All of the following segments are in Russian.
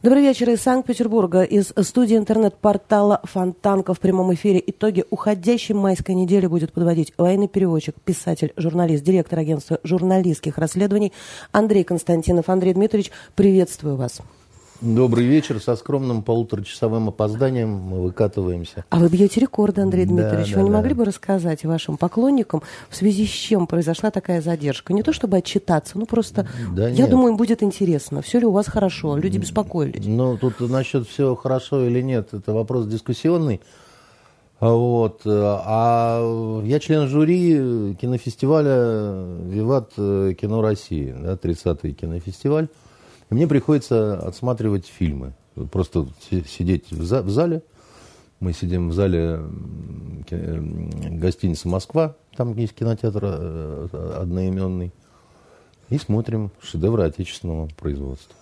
Добрый вечер из Санкт-Петербурга, из студии интернет-портала Фонтанка в прямом эфире. Итоги уходящей майской недели будет подводить военный переводчик, писатель, журналист, директор агентства журналистских расследований Андрей Константинов. Андрей Дмитриевич, приветствую вас. Добрый вечер. Со скромным полуторачасовым опозданием мы выкатываемся. А вы бьете рекорды, Андрей Дмитриевич. Да, вы да, не могли бы рассказать вашим поклонникам, в связи с чем произошла такая задержка? Не то чтобы отчитаться, ну просто, да я нет. думаю, им будет интересно. Все ли у вас хорошо? Люди беспокоились. Ну, тут насчет все хорошо или нет, это вопрос дискуссионный. Вот. А я член жюри кинофестиваля «Виват кино России», да, 30-й кинофестиваль. И мне приходится отсматривать фильмы. Просто сидеть в, за, в зале. Мы сидим в зале гостиницы «Москва», там есть кинотеатр э, одноименный, и смотрим шедевры отечественного производства.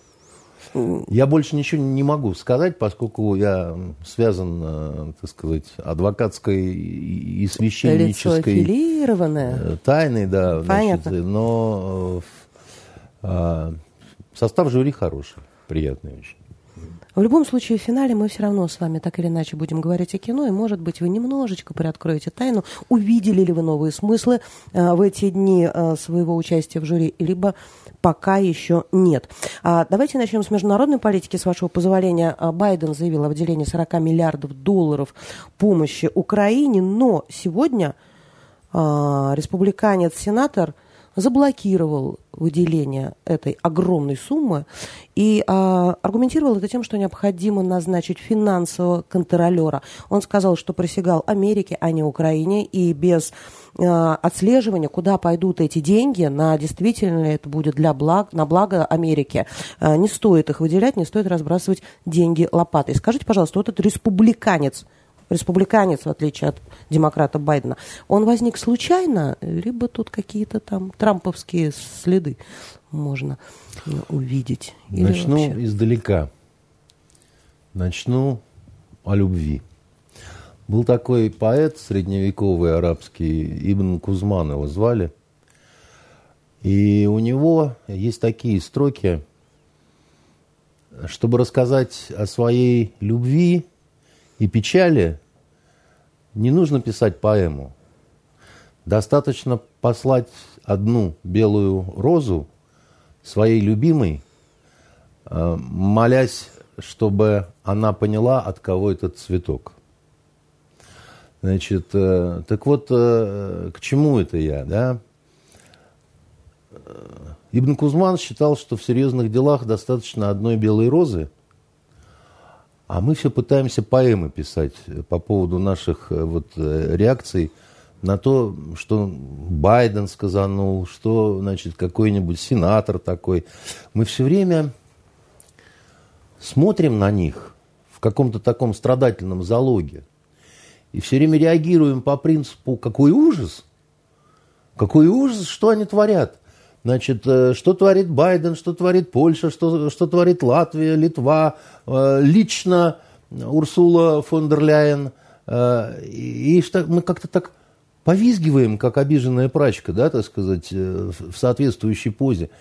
Я больше ничего не могу сказать, поскольку я связан, э, так сказать, адвокатской и священнической Лицо тайной, да. Понятно. Значит, но а, Состав жюри хороший, приятный очень. В любом случае, в финале мы все равно с вами так или иначе будем говорить о кино, и, может быть, вы немножечко приоткроете тайну, увидели ли вы новые смыслы э, в эти дни э, своего участия в жюри, либо пока еще нет. А, давайте начнем с международной политики, с вашего позволения. А, Байден заявил о выделении 40 миллиардов долларов помощи Украине, но сегодня а, республиканец-сенатор – заблокировал выделение этой огромной суммы и а, аргументировал это тем, что необходимо назначить финансового контролера. Он сказал, что присягал Америке, а не Украине, и без а, отслеживания, куда пойдут эти деньги, на действительно ли это будет для благ, на благо Америки, а, не стоит их выделять, не стоит разбрасывать деньги лопатой. Скажите, пожалуйста, вот этот республиканец – республиканец, в отличие от демократа Байдена, он возник случайно, либо тут какие-то там трамповские следы можно увидеть? Начну вообще? издалека. Начну о любви. Был такой поэт средневековый арабский, Ибн Кузман его звали. И у него есть такие строки, чтобы рассказать о своей любви, и печали не нужно писать поэму. Достаточно послать одну белую розу своей любимой, э, молясь, чтобы она поняла, от кого этот цветок. Значит, э, так вот, э, к чему это я, да? Ибн Кузман считал, что в серьезных делах достаточно одной белой розы – а мы все пытаемся поэмы писать по поводу наших э, вот, э, реакций на то, что Байден сказанул, что, значит, какой-нибудь сенатор такой. Мы все время смотрим на них в каком-то таком страдательном залоге и все время реагируем по принципу «какой ужас!» Какой ужас, что они творят? Значит, э, что творит Байден, что творит Польша, что, что творит Латвия, Литва, э, лично Урсула фон дер Ляйен. Э, и что мы как-то так повизгиваем, как обиженная прачка, да, так сказать, в соответствующей позе.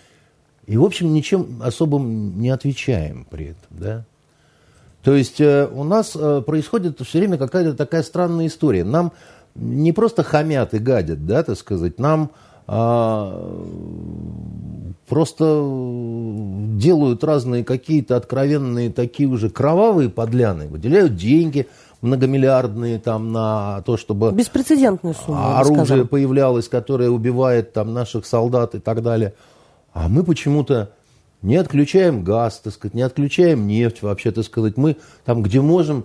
И, в общем, ничем особым не отвечаем при этом, да. То есть у нас происходит все время какая-то такая странная история. Нам не просто хамят и гадят, да, так сказать, нам просто делают разные какие-то откровенные такие уже кровавые подляны, выделяют деньги многомиллиардные там на то, чтобы беспрецедентную сумму оружие появлялось, которое убивает там наших солдат и так далее. А мы почему-то не отключаем газ, так сказать, не отключаем нефть вообще, так сказать. Мы там, где можем,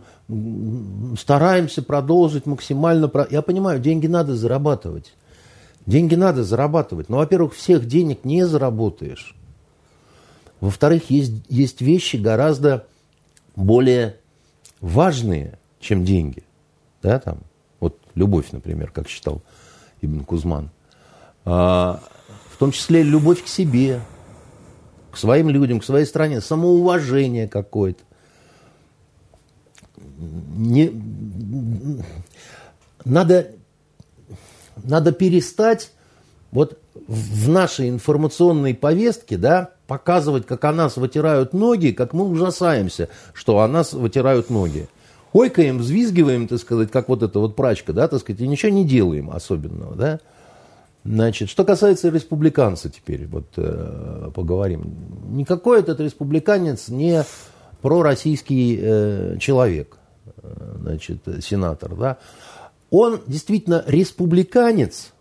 стараемся продолжить максимально. Я понимаю, деньги надо зарабатывать. Деньги надо зарабатывать. Но, во-первых, всех денег не заработаешь. Во-вторых, есть, есть вещи гораздо более важные, чем деньги. Да, там, вот любовь, например, как считал Ибн Кузман. А, в том числе любовь к себе, к своим людям, к своей стране, самоуважение какое-то. Не, надо надо перестать вот в нашей информационной повестке, да, показывать, как о нас вытирают ноги, как мы ужасаемся, что о нас вытирают ноги. Ойкаем, взвизгиваем, так сказать, как вот эта вот прачка, да, так сказать, и ничего не делаем особенного, да. Значит, что касается республиканца теперь, вот э, поговорим. Никакой этот республиканец не пророссийский э, человек, э, значит, сенатор, да. Он действительно республиканец.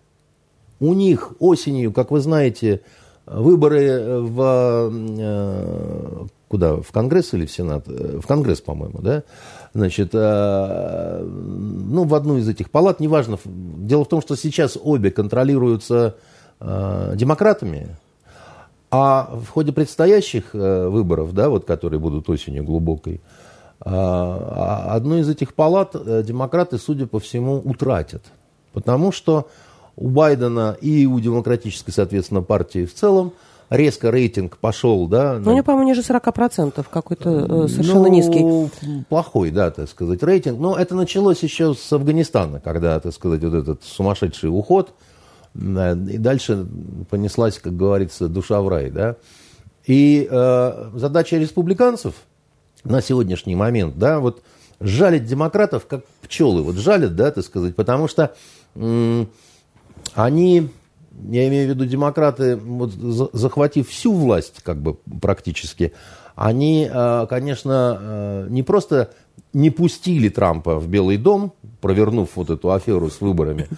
У них осенью, как вы знаете, выборы в э, куда? В Конгресс или в Сенат? В Конгресс, по-моему, да? Значит, э, ну, в одну из этих палат, неважно. Дело в том, что сейчас обе контролируются э, демократами, а в ходе предстоящих выборов, да, вот, которые будут осенью глубокой, одну из этих палат демократы, судя по всему, утратят. Потому что у Байдена и у демократической, соответственно, партии в целом – резко рейтинг пошел, да. Ну, у него, по-моему, ниже 40%, какой-то э, совершенно ну, низкий. Плохой, да, так сказать, рейтинг. Но это началось еще с Афганистана, когда, так сказать, вот этот сумасшедший уход, и дальше понеслась, как говорится, душа в рай, да. И э, задача республиканцев на сегодняшний момент, да, вот жалить демократов, как пчелы, вот жалят, да, так сказать, потому что они я имею в виду демократы, вот, захватив всю власть, как бы практически, они, э, конечно, э, не просто не пустили Трампа в Белый дом, провернув вот эту аферу с выборами,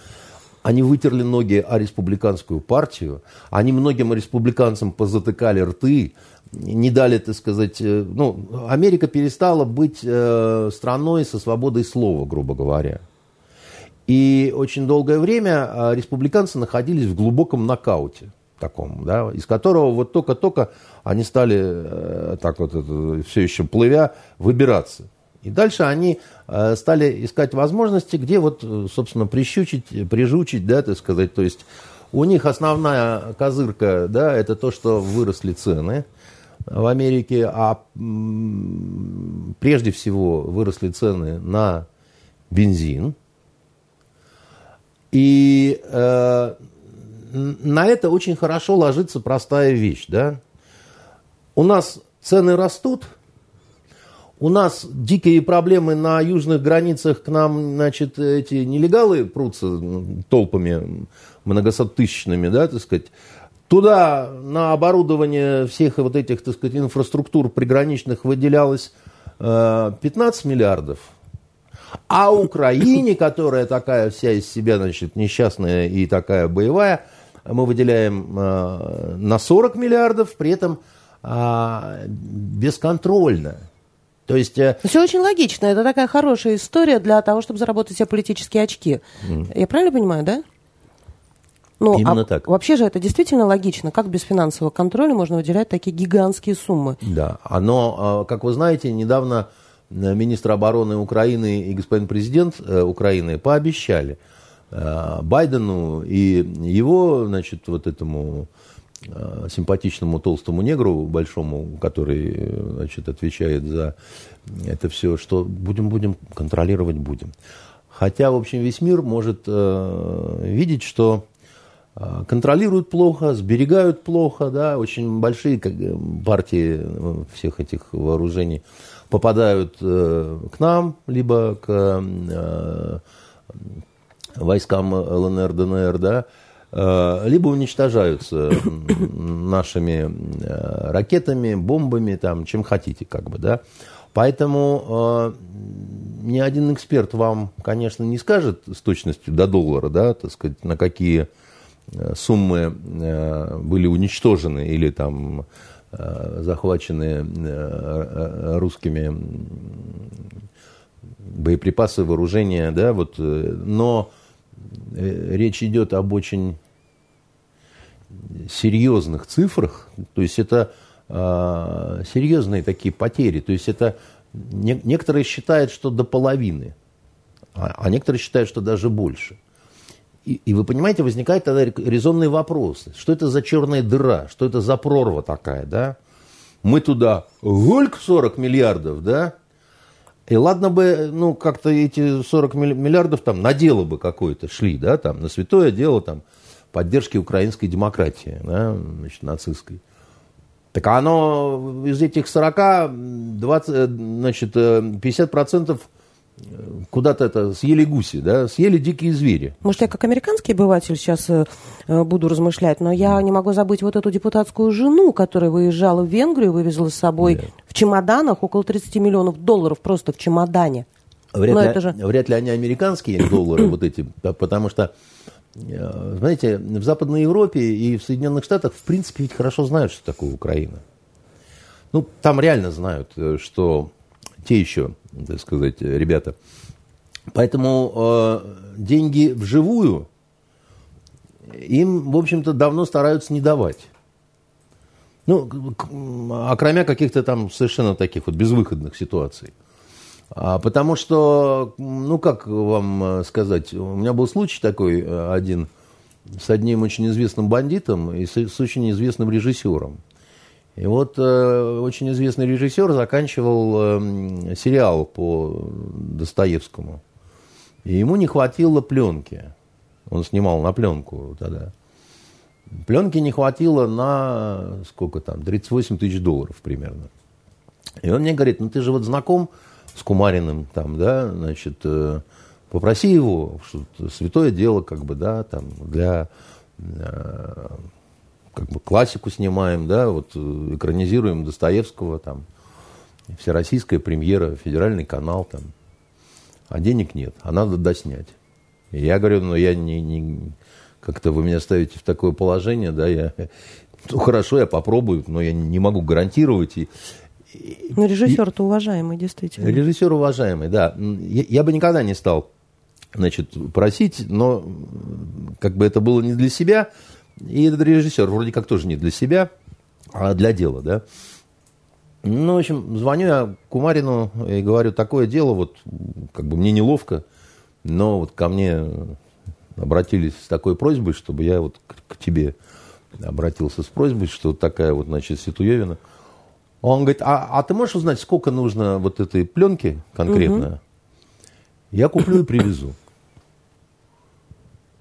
они вытерли ноги о республиканскую партию, они многим республиканцам позатыкали рты, не дали, так сказать, э, ну, Америка перестала быть страной со свободой слова, грубо говоря. И очень долгое время а, республиканцы находились в глубоком нокауте таком, да, из которого вот только-только они стали э, так вот все еще плывя выбираться. И дальше они э, стали искать возможности, где вот, собственно, прищучить, прижучить, да, так сказать. То есть у них основная козырка, да, это то, что выросли цены в Америке, а прежде всего выросли цены на бензин, и э, на это очень хорошо ложится простая вещь. Да? У нас цены растут, у нас дикие проблемы на южных границах, к нам, значит, эти нелегалы прутся толпами многосоттысячными, да, так сказать. Туда на оборудование всех вот этих, так сказать, инфраструктур приграничных выделялось 15 э, миллиардов – а Украине, которая такая вся из себя, значит, несчастная и такая боевая, мы выделяем э, на 40 миллиардов, при этом э, бесконтрольно. То есть... Э... Все очень логично. Это такая хорошая история для того, чтобы заработать себе политические очки. Mm. Я правильно понимаю, да? Ну, Именно а так. Вообще же это действительно логично. Как без финансового контроля можно выделять такие гигантские суммы? Да. Оно, э, как вы знаете, недавно Э, министр обороны Украины и господин президент э, Украины пообещали Байдену и его, значит, вот этому симпатичному толстому негру большому, который, значит, отвечает за это все, что будем, будем, контролировать будем. Хотя, в общем, весь мир может видеть, что контролируют плохо, сберегают плохо, да, очень большие партии всех этих вооружений попадают э, к нам, либо к э, войскам ЛНР, ДНР, да, э, либо уничтожаются нашими ракетами, бомбами, там, чем хотите, как бы, да. Поэтому ни один эксперт вам, конечно, не скажет с точностью до доллара, да, так сказать, на какие суммы были уничтожены или там Э, захваченные э, э, русскими боеприпасы, вооружения, да, вот, но речь идет об очень серьезных цифрах, то есть это серьезные такие потери, то есть это некоторые считают, что до половины, а, а некоторые считают, что даже больше. И, и вы понимаете, возникает тогда резонный вопрос. Что это за черная дыра? Что это за прорва такая, да? Мы туда гольк 40 миллиардов, да? И ладно бы, ну, как-то эти 40 миллиардов там на дело бы какое-то шли, да, там, на святое дело, там, поддержки украинской демократии, да, значит, нацистской. Так оно из этих 40, 20, значит, 50% куда-то это съели гуси, да, съели дикие звери. Может, я как американский обыватель сейчас э, э, буду размышлять, но я не могу забыть вот эту депутатскую жену, которая выезжала в Венгрию, вывезла с собой Нет. в чемоданах около 30 миллионов долларов просто в чемодане. Вряд, ли, это же... вряд ли они американские доллары вот эти, потому что, э, знаете, в Западной Европе и в Соединенных Штатах, в принципе, ведь хорошо знают, что такое Украина. Ну, там реально знают, э, что те еще, так сказать, ребята. Поэтому э, деньги вживую им, в общем-то, давно стараются не давать. Ну, окромя каких-то там совершенно таких вот безвыходных ситуаций. А, потому что, ну, как вам э, сказать, у меня был случай такой э, один с одним очень известным бандитом и с, очень известным режиссером. И вот э, очень известный режиссер заканчивал э, сериал по Достоевскому. И ему не хватило пленки. Он снимал на пленку тогда. Пленки не хватило на, сколько там, 38 тысяч долларов примерно. И он мне говорит, ну ты же вот знаком с Кумариным, там, да, значит, э, попроси его, что святое дело, как бы, да, там, для э, как бы классику снимаем, да, вот э, экранизируем Достоевского, там, всероссийская премьера, федеральный канал, там, а денег нет, а надо доснять. И я говорю, ну, я не, не как-то вы меня ставите в такое положение, да, я, ну, хорошо, я попробую, но я не могу гарантировать. И, ну, режиссер-то уважаемый, действительно. Режиссер уважаемый, да. Я, я бы никогда не стал, значит, просить, но как бы это было не для себя, и этот режиссер вроде как тоже не для себя, а для дела, да. Ну, в общем, звоню я Кумарину и говорю, такое дело, вот, как бы мне неловко, но вот ко мне обратились с такой просьбой, чтобы я вот к, тебе обратился с просьбой, что такая вот, значит, Ситуевина. Он говорит, а, а ты можешь узнать, сколько нужно вот этой пленки конкретно? Угу. Я куплю и привезу.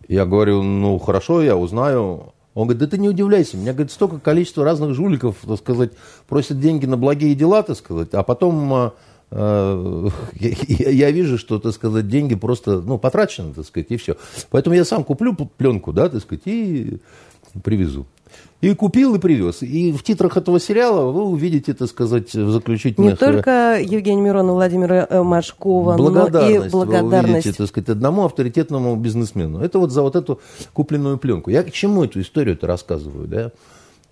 Я говорю, ну хорошо, я узнаю. Он говорит, да ты не удивляйся, у меня, говорит, столько количества разных жуликов, так сказать, просят деньги на благие дела, так сказать, а потом э, я, я вижу, что, так сказать, деньги просто, ну, потрачены, так сказать, и все. Поэтому я сам куплю пленку, да, так сказать, и привезу. И купил, и привез. И в титрах этого сериала вы увидите, так сказать, в заключительных... Не только Евгения Мирона, Владимира э, Машкова, но и благодарность. Вы увидите, так сказать, одному авторитетному бизнесмену. Это вот за вот эту купленную пленку. Я к чему эту историю-то рассказываю, да?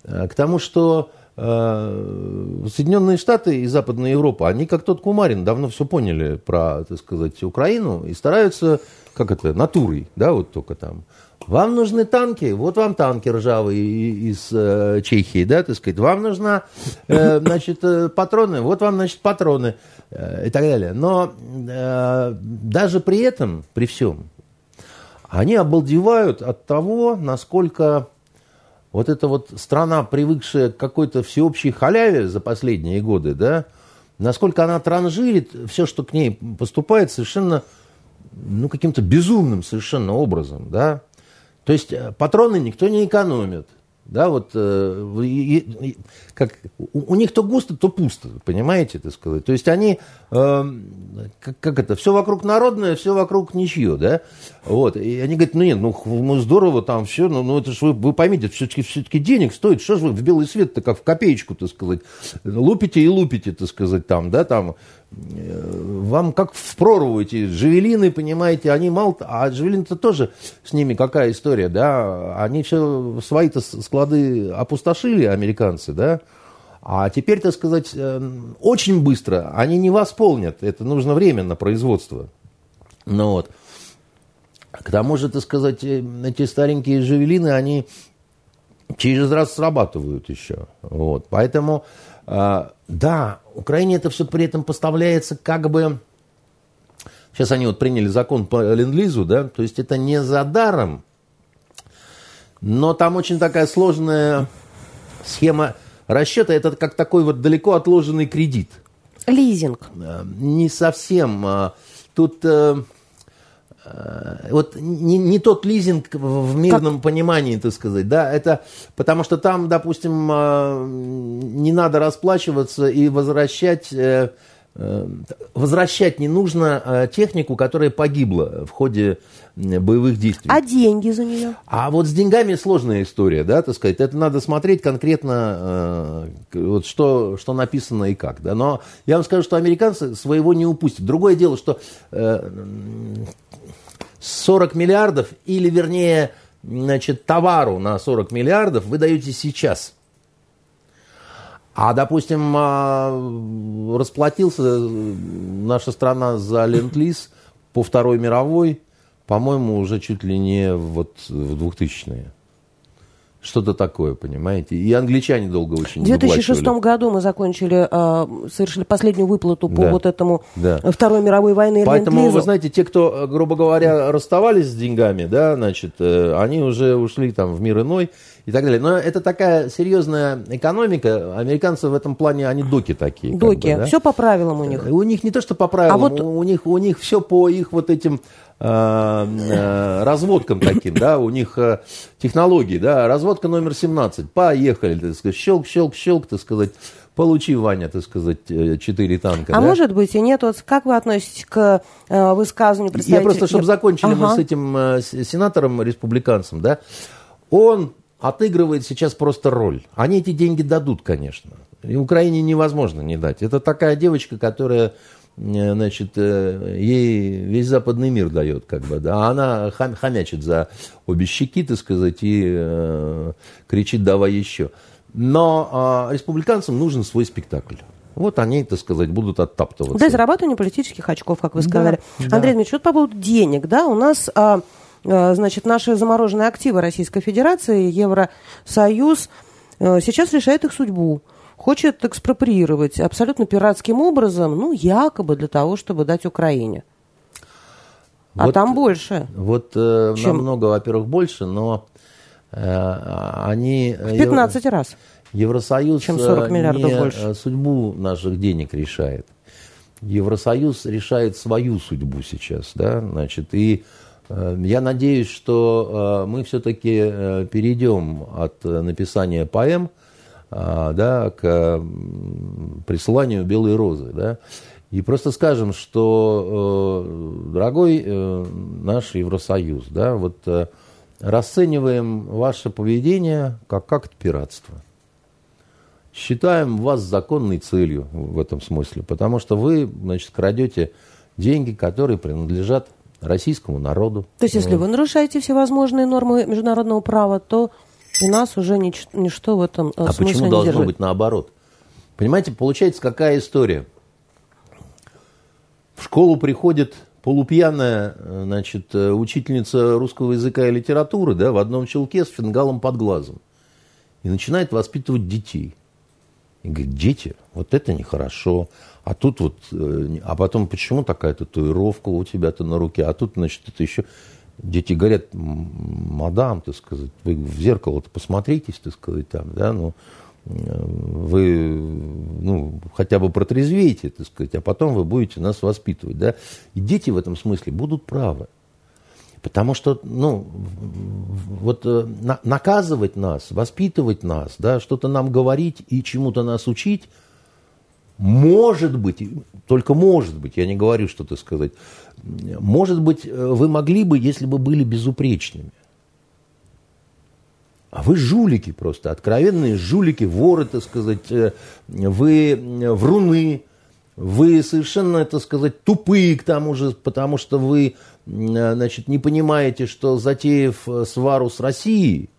А, к тому, что э, Соединенные Штаты и Западная Европа, они как тот Кумарин давно все поняли про, так сказать, Украину и стараются, как это, натурой, да, вот только там вам нужны танки, вот вам танки ржавые из э, Чехии, да, так сказать. Вам нужна, э, значит, э, патроны, вот вам, значит, патроны э, и так далее. Но э, даже при этом, при всем, они обалдевают от того, насколько вот эта вот страна, привыкшая к какой-то всеобщей халяве за последние годы, да, насколько она транжирит все, что к ней поступает, совершенно, ну, каким-то безумным совершенно образом, да. То есть э, патроны никто не экономит. Да, вот э, как, у, у них то густо, то пусто, понимаете, так сказать. То есть они, э, как, как это, все вокруг народное, все вокруг ничье, да. Вот, и они говорят, ну нет, ну, ну здорово там все, но ну это же вы, вы поймите, все-таки все денег стоит, что же вы в белый свет-то как в копеечку, так сказать, лупите и лупите, так сказать, там, да, там, вам как в прорву эти джавелины, понимаете, они мало... А джавелины-то тоже с ними какая история, да? Они все свои-то склады опустошили, американцы, да? А теперь, так сказать, эм, очень быстро они не восполнят. Это нужно время на производство. Ну вот. К тому же, так сказать, э, эти старенькие джавелины, они через раз срабатывают еще. Вот. Поэтому да, Украине это все при этом поставляется как бы... Сейчас они вот приняли закон по ленд-лизу, да, то есть это не за даром, но там очень такая сложная схема расчета, это как такой вот далеко отложенный кредит. Лизинг. Не совсем. А, тут э, э, вот не, не тот лизинг в мирном как? понимании, так сказать, да, это потому что там, допустим, э, не надо расплачиваться и возвращать э, Э, возвращать не нужно э, технику, которая погибла в ходе боевых действий. А деньги за нее? А вот с деньгами сложная история, да, так сказать. Это надо смотреть конкретно, э, вот что, что написано и как. Да. Но я вам скажу, что американцы своего не упустят. Другое дело, что 40 миллиардов, или вернее, значит, товару на 40 миллиардов вы даете сейчас – а, допустим, а, расплатился наша страна за ленд-лиз по Второй мировой, по-моему, уже чуть ли не вот в 2000-е. Что-то такое, понимаете? И англичане долго очень В 2006 году мы закончили, э, совершили последнюю выплату по да. вот этому да. Второй мировой войны. Поэтому, вы знаете, те, кто, грубо говоря, расставались с деньгами, да, значит, э, они уже ушли там в мир иной и так далее. Но это такая серьезная экономика. Американцы в этом плане, они доки такие. Доки. Как бы, да? Все по правилам у них. У них не то, что по правилам, а вот... у, них, у них все по их вот этим э, э, разводкам таким, да, у них э, технологии, да, разводка номер 17, поехали, так сказать, щелк, щелк, щелк, так сказать, получи, Ваня, так сказать, четыре танка. А да? может быть и нет, вот как вы относитесь к э, высказыванию представителя? Я просто, чтобы закончили ага. мы с этим э, сенатором, республиканцем, да, он отыгрывает сейчас просто роль. Они эти деньги дадут, конечно. И Украине невозможно не дать. Это такая девочка, которая э, значит, э, ей весь западный мир дает, как бы, да, а она хам, хомячит за обе щеки, так сказать, и э, кричит «давай еще». Но э, республиканцам нужен свой спектакль. Вот они, так сказать, будут оттаптываться. Да, зарабатывание политических очков, как вы сказали. Да, Андрей да. Дмитриевич, вот по поводу денег, да, у нас... А, Э, значит, наши замороженные активы Российской Федерации, Евросоюз, э, сейчас решает их судьбу. Хочет экспроприировать абсолютно пиратским образом, ну, якобы для того, чтобы дать Украине. А вот, там больше. Вот э, чем... намного, во-первых, больше, но э, они... В 15 Евро... раз. Евросоюз чем 40 миллиардов не больше. судьбу наших денег решает. Евросоюз решает свою судьбу сейчас, да, значит, и Э, я надеюсь, что э, мы все-таки э, перейдем от написания поэм да, к присыланию белой розы. Да, и просто скажем, что, дорогой наш Евросоюз, да, вот расцениваем ваше поведение как акт пиратства. Считаем вас законной целью в этом смысле, потому что вы, значит, крадете деньги, которые принадлежат российскому народу. То есть, если вы нарушаете всевозможные нормы международного права, то и нас уже нич- ничто в этом э, а смысле почему не должно держит. быть наоборот? Понимаете, получается какая история? В школу приходит полупьяная э, значит, э, учительница русского языка и литературы да, в одном челке с фингалом под глазом и начинает воспитывать детей. И говорит, дети, вот это нехорошо, а тут вот, э, а потом почему такая татуировка у тебя-то на руке, а тут, значит, это еще... Дети говорят, мадам, так сказать, вы в зеркало-то посмотритесь, так сказать, там, да, ну, э, вы, ну, хотя бы протрезвейте, так сказать, а потом вы будете нас воспитывать, да. И дети в этом смысле будут правы. Потому что, ну, вот э, на, наказывать нас, воспитывать нас, да, что-то нам говорить и чему-то нас учить – может быть, только может быть, я не говорю что-то сказать, может быть, э, вы могли бы, если бы были безупречными. А вы жулики просто, откровенные жулики, воры, так сказать, э, вы вруны, вы совершенно, так сказать, тупые к тому же, потому что вы, значит, не понимаете, что затеяв свару с Россией,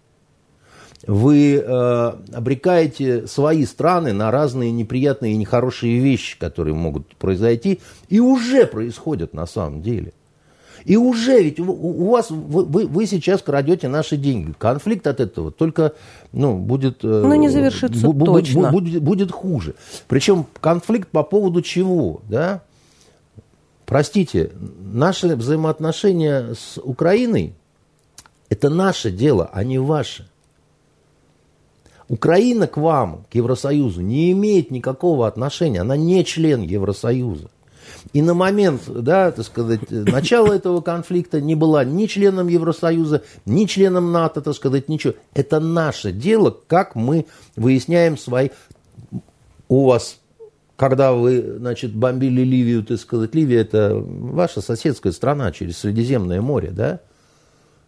вы э, обрекаете свои страны на разные неприятные и нехорошие вещи, которые могут произойти, и уже происходят на самом деле. И уже ведь у, вас вы, вы сейчас крадете наши деньги. Конфликт от этого только ну, будет, э, Но не завершится бу- точно. Бу- будет, будет хуже. Причем конфликт по поводу чего? Да? Простите, наши взаимоотношения с Украиной это наше дело, а не ваше. Украина к вам, к Евросоюзу, не имеет никакого отношения. Она не член Евросоюза. И на момент, да, так сказать, начала этого конфликта не была ни членом Евросоюза, ни членом НАТО, так сказать, ничего. Это наше дело, как мы выясняем свои... У вас когда вы, значит, бомбили Ливию, так сказать, Ливия это ваша соседская страна через Средиземное море, да?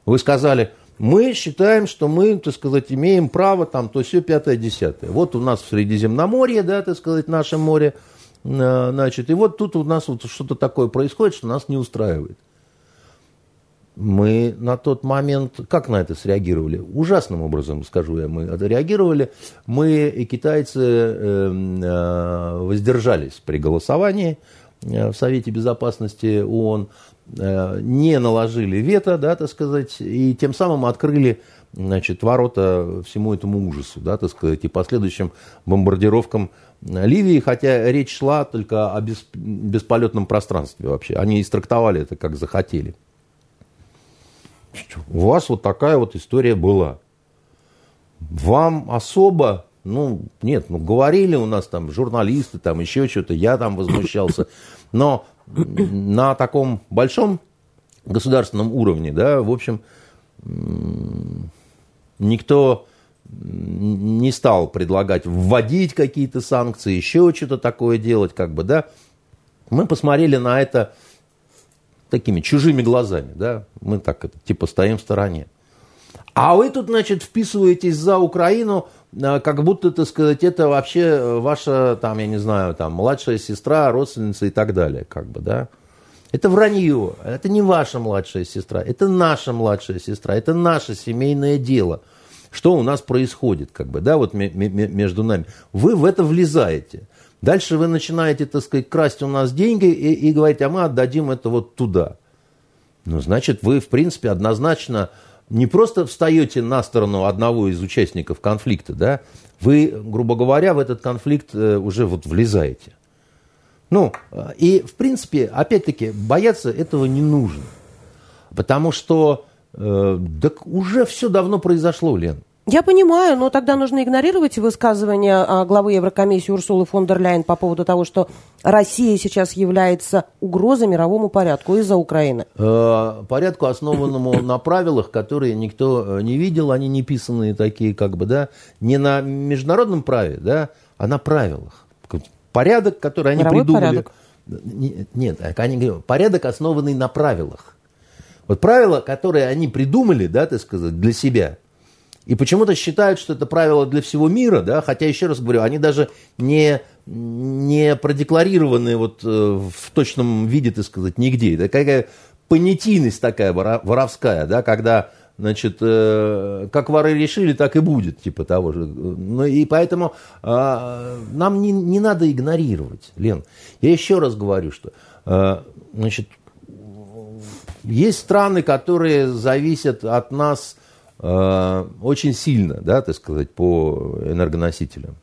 Вы сказали, мы считаем, что мы, так сказать, имеем право там то все пятое, десятое. Вот у нас в Средиземноморье, да, так сказать, наше море, э, значит, и вот тут у нас вот что-то такое происходит, что нас не устраивает. Мы на тот момент, как на это среагировали? Ужасным образом, скажу я, мы реагировали. Мы и китайцы э, э, воздержались при голосовании в Совете Безопасности ООН. Э, не наложили вето, да, так сказать, и тем самым открыли значит, ворота всему этому ужасу, да, так сказать, и последующим бомбардировкам Ливии, хотя речь шла только о бес, бесполетном пространстве вообще. Они истрактовали это как захотели. У вас вот такая вот история была. Вам особо, ну, нет, ну, говорили у нас там журналисты, там еще что-то, я там возмущался. Но на таком большом государственном уровне, да, в общем, никто не стал предлагать вводить какие-то санкции, еще что-то такое делать, как бы, да. Мы посмотрели на это такими чужими глазами, да, мы так типа стоим в стороне. А вы тут, значит, вписываетесь за Украину, как будто, так сказать, это вообще ваша, там, я не знаю, там, младшая сестра, родственница и так далее, как бы, да. Это вранье, это не ваша младшая сестра, это наша младшая сестра, это наше семейное дело. Что у нас происходит, как бы, да, вот между нами. Вы в это влезаете. Дальше вы начинаете, так сказать, красть у нас деньги и, и говорите, а мы отдадим это вот туда. Ну, значит, вы, в принципе, однозначно не просто встаете на сторону одного из участников конфликта, да, вы, грубо говоря, в этот конфликт э, уже вот влезаете. Ну, и, в принципе, опять-таки, бояться этого не нужно. Потому что э, так уже все давно произошло, Лен. Я понимаю, но тогда нужно игнорировать высказывания а, главы Еврокомиссии Урсулы фон дер Ляйен по поводу того, что Россия сейчас является угрозой мировому порядку из-за Украины. Э, порядку, основанному на правилах, которые никто э, не видел, они не писанные такие, как бы, да, не на международном праве, да, а на правилах. Порядок, который они Мировой придумали. Порядок. Нет, они говорят, порядок, основанный на правилах. Вот правила, которые они придумали, да, так сказать, для себя – и почему-то считают, что это правило для всего мира, да, хотя, еще раз говорю, они даже не, не продекларированы вот э, в точном виде, так сказать, нигде. Это какая понятийность такая воровская, да, когда, значит, э, как воры решили, так и будет, типа того же. Ну, и поэтому э, нам не, не надо игнорировать, Лен. Я еще раз говорю, что, э, значит, есть страны, которые зависят от нас очень сильно, да, так сказать, по энергоносителям.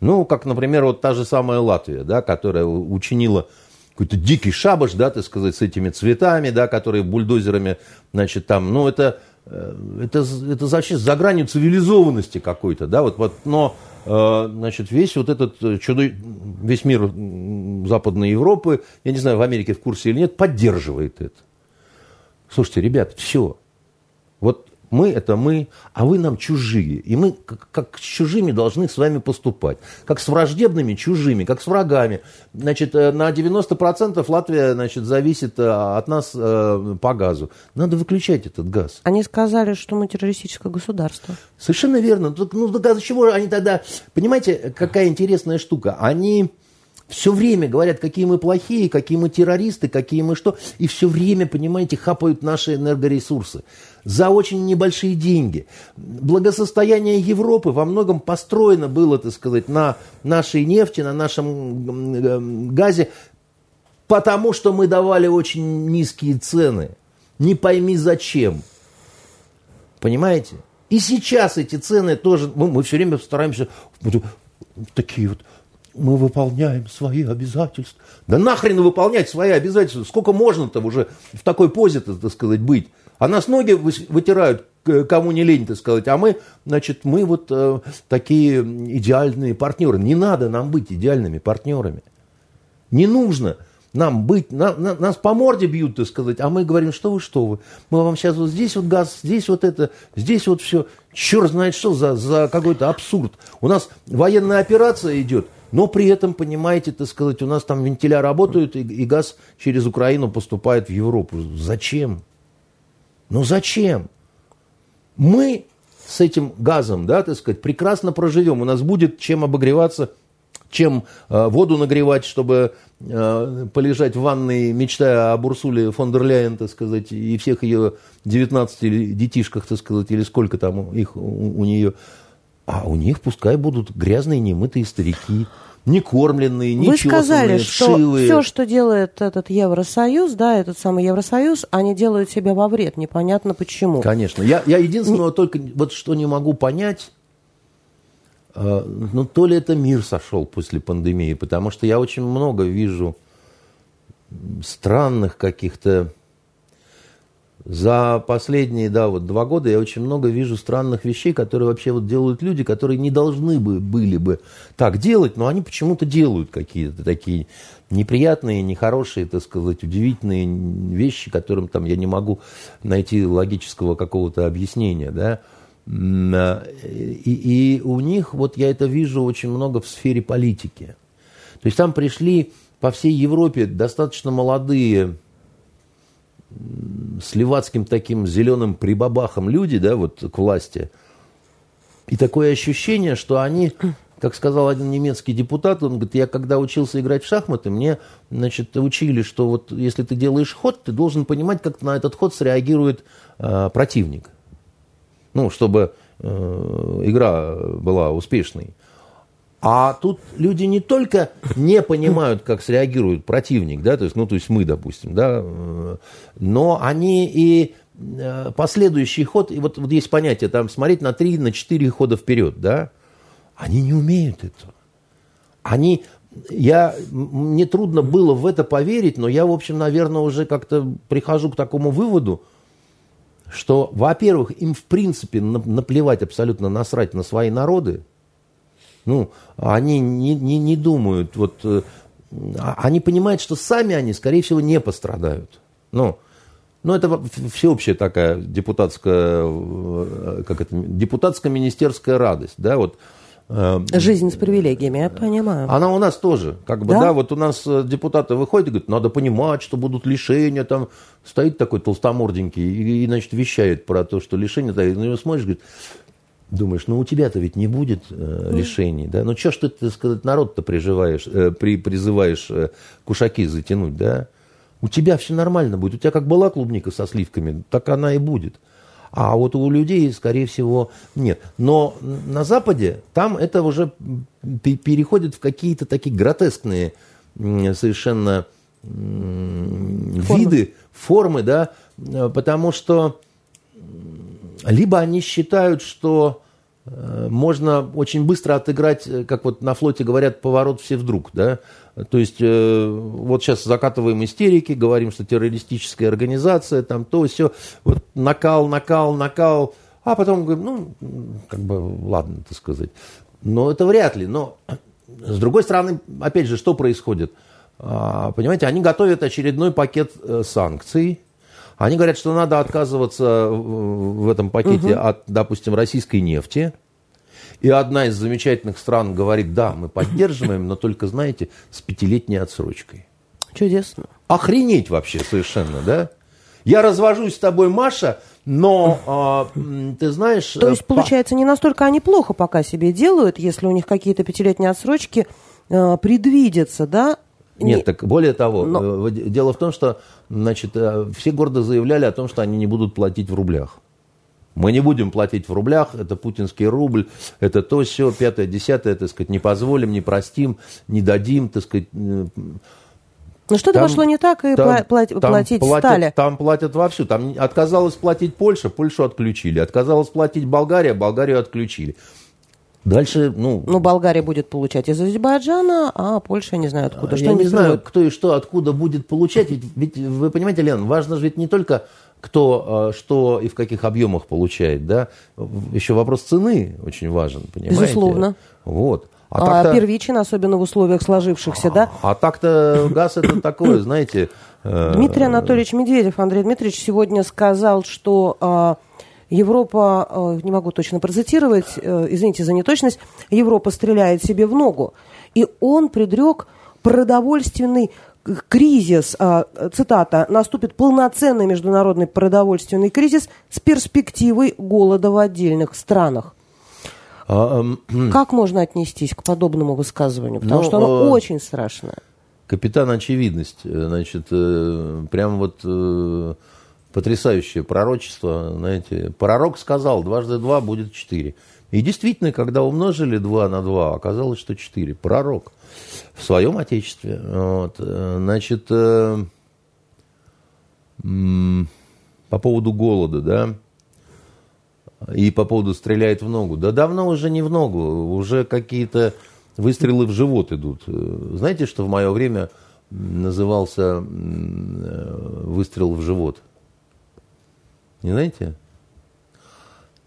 Ну, как, например, вот та же самая Латвия, да, которая учинила какой-то дикий шабаш, да, так сказать, с этими цветами, да, которые бульдозерами, значит, там, ну, это, э, это, это вообще за гранью цивилизованности какой-то, да, вот, вот но, э, значит, весь вот этот чудо, весь мир Западной Европы, я не знаю, в Америке в курсе или нет, поддерживает это. Слушайте, ребят, все. Вот мы – это мы, а вы нам чужие. И мы как, как с чужими должны с вами поступать. Как с враждебными чужими, как с врагами. Значит, э, на 90% Латвия значит, зависит э, от нас э, по газу. Надо выключать этот газ. Они сказали, что мы террористическое государство. Совершенно верно. Ну, так а чего они тогда... Понимаете, какая интересная штука? Они все время говорят, какие мы плохие, какие мы террористы, какие мы что. И все время, понимаете, хапают наши энергоресурсы за очень небольшие деньги. Благосостояние Европы во многом построено было, так сказать, на нашей нефти, на нашем газе, потому что мы давали очень низкие цены. Не пойми зачем. Понимаете? И сейчас эти цены тоже, мы, мы все время стараемся, такие вот мы выполняем свои обязательства. Да нахрен выполнять свои обязательства? Сколько можно-то уже в такой позе, так сказать, быть? А нас ноги вытирают, кому не лень, так сказать. А мы, значит, мы вот э, такие идеальные партнеры. Не надо нам быть идеальными партнерами. Не нужно. нам быть, на, на, нас по морде бьют, так сказать, а мы говорим, что вы, что вы, мы вам сейчас вот здесь вот газ, здесь вот это, здесь вот все, черт знает что за, за какой-то абсурд. У нас военная операция идет, но при этом, понимаете, так сказать, у нас там вентиля работают, и, и газ через Украину поступает в Европу. Зачем? Ну зачем? Мы с этим газом, да, так сказать, прекрасно проживем. У нас будет чем обогреваться чем э, воду нагревать, чтобы э, полежать в ванной, мечтая об Урсуле фон дер Ляйен, так сказать, и всех ее 19 детишках, так сказать, или сколько там их у, у нее. А у них пускай будут грязные, немытые старики, не кормленные, не Вы сказали, что вшивые. все, что делает этот Евросоюз, да, этот самый Евросоюз, они делают себя во вред. Непонятно почему. Конечно. Я, я единственное, только вот что не могу понять, а, ну, то ли это мир сошел после пандемии, потому что я очень много вижу странных каких-то... За последние, да, вот два года я очень много вижу странных вещей, которые вообще вот делают люди, которые не должны бы, были бы так делать, но они почему-то делают какие-то такие неприятные, нехорошие, так сказать, удивительные вещи, которым там я не могу найти логического какого-то объяснения, да. А, и, и у них, вот я это вижу очень много в сфере политики. То есть там пришли по всей Европе достаточно молодые, с левацким таким зеленым прибабахом люди, да, вот к власти. И такое ощущение, что они, как сказал один немецкий депутат, он говорит, я когда учился играть в шахматы, мне, значит, учили, что вот если ты делаешь ход, ты должен понимать, как на этот ход среагирует э, противник ну, чтобы э, игра была успешной. А тут люди не только не понимают, как среагирует противник, да, то есть, ну, то есть мы, допустим, да, э, но они и э, последующий ход, и вот, вот есть понятие, там, смотреть на три, на четыре хода вперед, да, они не умеют этого. Они, я, мне трудно было в это поверить, но я, в общем, наверное, уже как-то прихожу к такому выводу, что, во-первых, им в принципе наплевать абсолютно насрать на свои народы. Ну, они не, не, не думают, вот, э, а, они понимают, что сами они, скорее всего, не пострадают. Ну, ну, это всеобщая такая депутатская, э, как это, депутатско-министерская радость, да, вот Эм, Жизнь с привилегиями, я понимаю. Она у нас тоже. Как бы, да? да, вот у нас э, депутаты выходят и говорят, надо понимать, что будут лишения. Там стоит такой толстоморденький и, и значит, вещает про то, что лишения. На него смотришь, говорит, думаешь, ну у тебя-то ведь не будет э, лишений, да? Ну что ж ты, так сказать, народ-то приживаешь, э, при, призываешь э, кушаки затянуть, да? У тебя все нормально будет. У тебя как была клубника со сливками, так она и будет. А вот у людей, скорее всего, нет. Но на Западе там это уже переходит в какие-то такие гротескные совершенно формы. виды, формы, да, потому что либо они считают, что э, можно очень быстро отыграть, э, как вот на флоте говорят, поворот все вдруг, да, то есть э, вот сейчас закатываем истерики, говорим, что террористическая организация, там то, все, вот накал, накал, накал, а потом говорим, ну, как бы, ладно, так сказать. Но это вряд ли. Но, с другой стороны, опять же, что происходит? А, понимаете, они готовят очередной пакет э, санкций, они говорят, что надо отказываться в этом пакете угу. от, допустим, российской нефти, и одна из замечательных стран говорит, да, мы поддерживаем, но только, знаете, с пятилетней отсрочкой. Чудесно. Охренеть вообще совершенно, да? Я развожусь с тобой, Маша, но а, ты знаешь... То есть, получается, не настолько они плохо пока себе делают, если у них какие-то пятилетние отсрочки а, предвидятся, да? Нет, не... так более того, но... Э, дело в том, что значит, э, все гордо заявляли о том, что они не будут платить в рублях. Мы не будем платить в рублях, это путинский рубль, это то, все, пятое, десятое, так сказать, не позволим, не простим, не дадим, так сказать. Ну что-то пошло не так, и там, платить там платить платят, стали. Там платят вовсю. Там отказалась платить Польша, Польшу отключили. Отказалась платить Болгария, Болгарию отключили. Дальше, ну... Ну, Болгария будет получать из Азербайджана, а Польша не знаю откуда. Я не знаю, кто и что, откуда будет получать. Ведь, ведь вы понимаете, Лен, важно же ведь не только кто э, что и в каких объемах получает, да, еще вопрос цены очень важен, понимаете? Безусловно. Вот. а, а первичен, особенно в условиях сложившихся, да? А так-то газ это такое, знаете... Э, Дмитрий Анатольевич Медведев, Андрей Дмитриевич, сегодня сказал, что а, Европа, а, не могу точно процитировать, а, извините за неточность, Европа стреляет себе в ногу. И он предрек продовольственный кризис, а, цитата, наступит полноценный международный продовольственный кризис с перспективой голода в отдельных странах. А, э, как можно отнестись к подобному высказыванию? Потому ну, что оно э, очень страшное. Капитан очевидность. Э, значит, э, прям вот э, потрясающее пророчество. Знаете, пророк сказал, дважды два будет четыре. И действительно, когда умножили два на два, оказалось, что четыре. Пророк в своем отечестве. Вот. Значит, э, по поводу голода, да, и по поводу стреляет в ногу. Да давно уже не в ногу, уже какие-то выстрелы в живот идут. Знаете, что в мое время назывался э, выстрел в живот? Не знаете?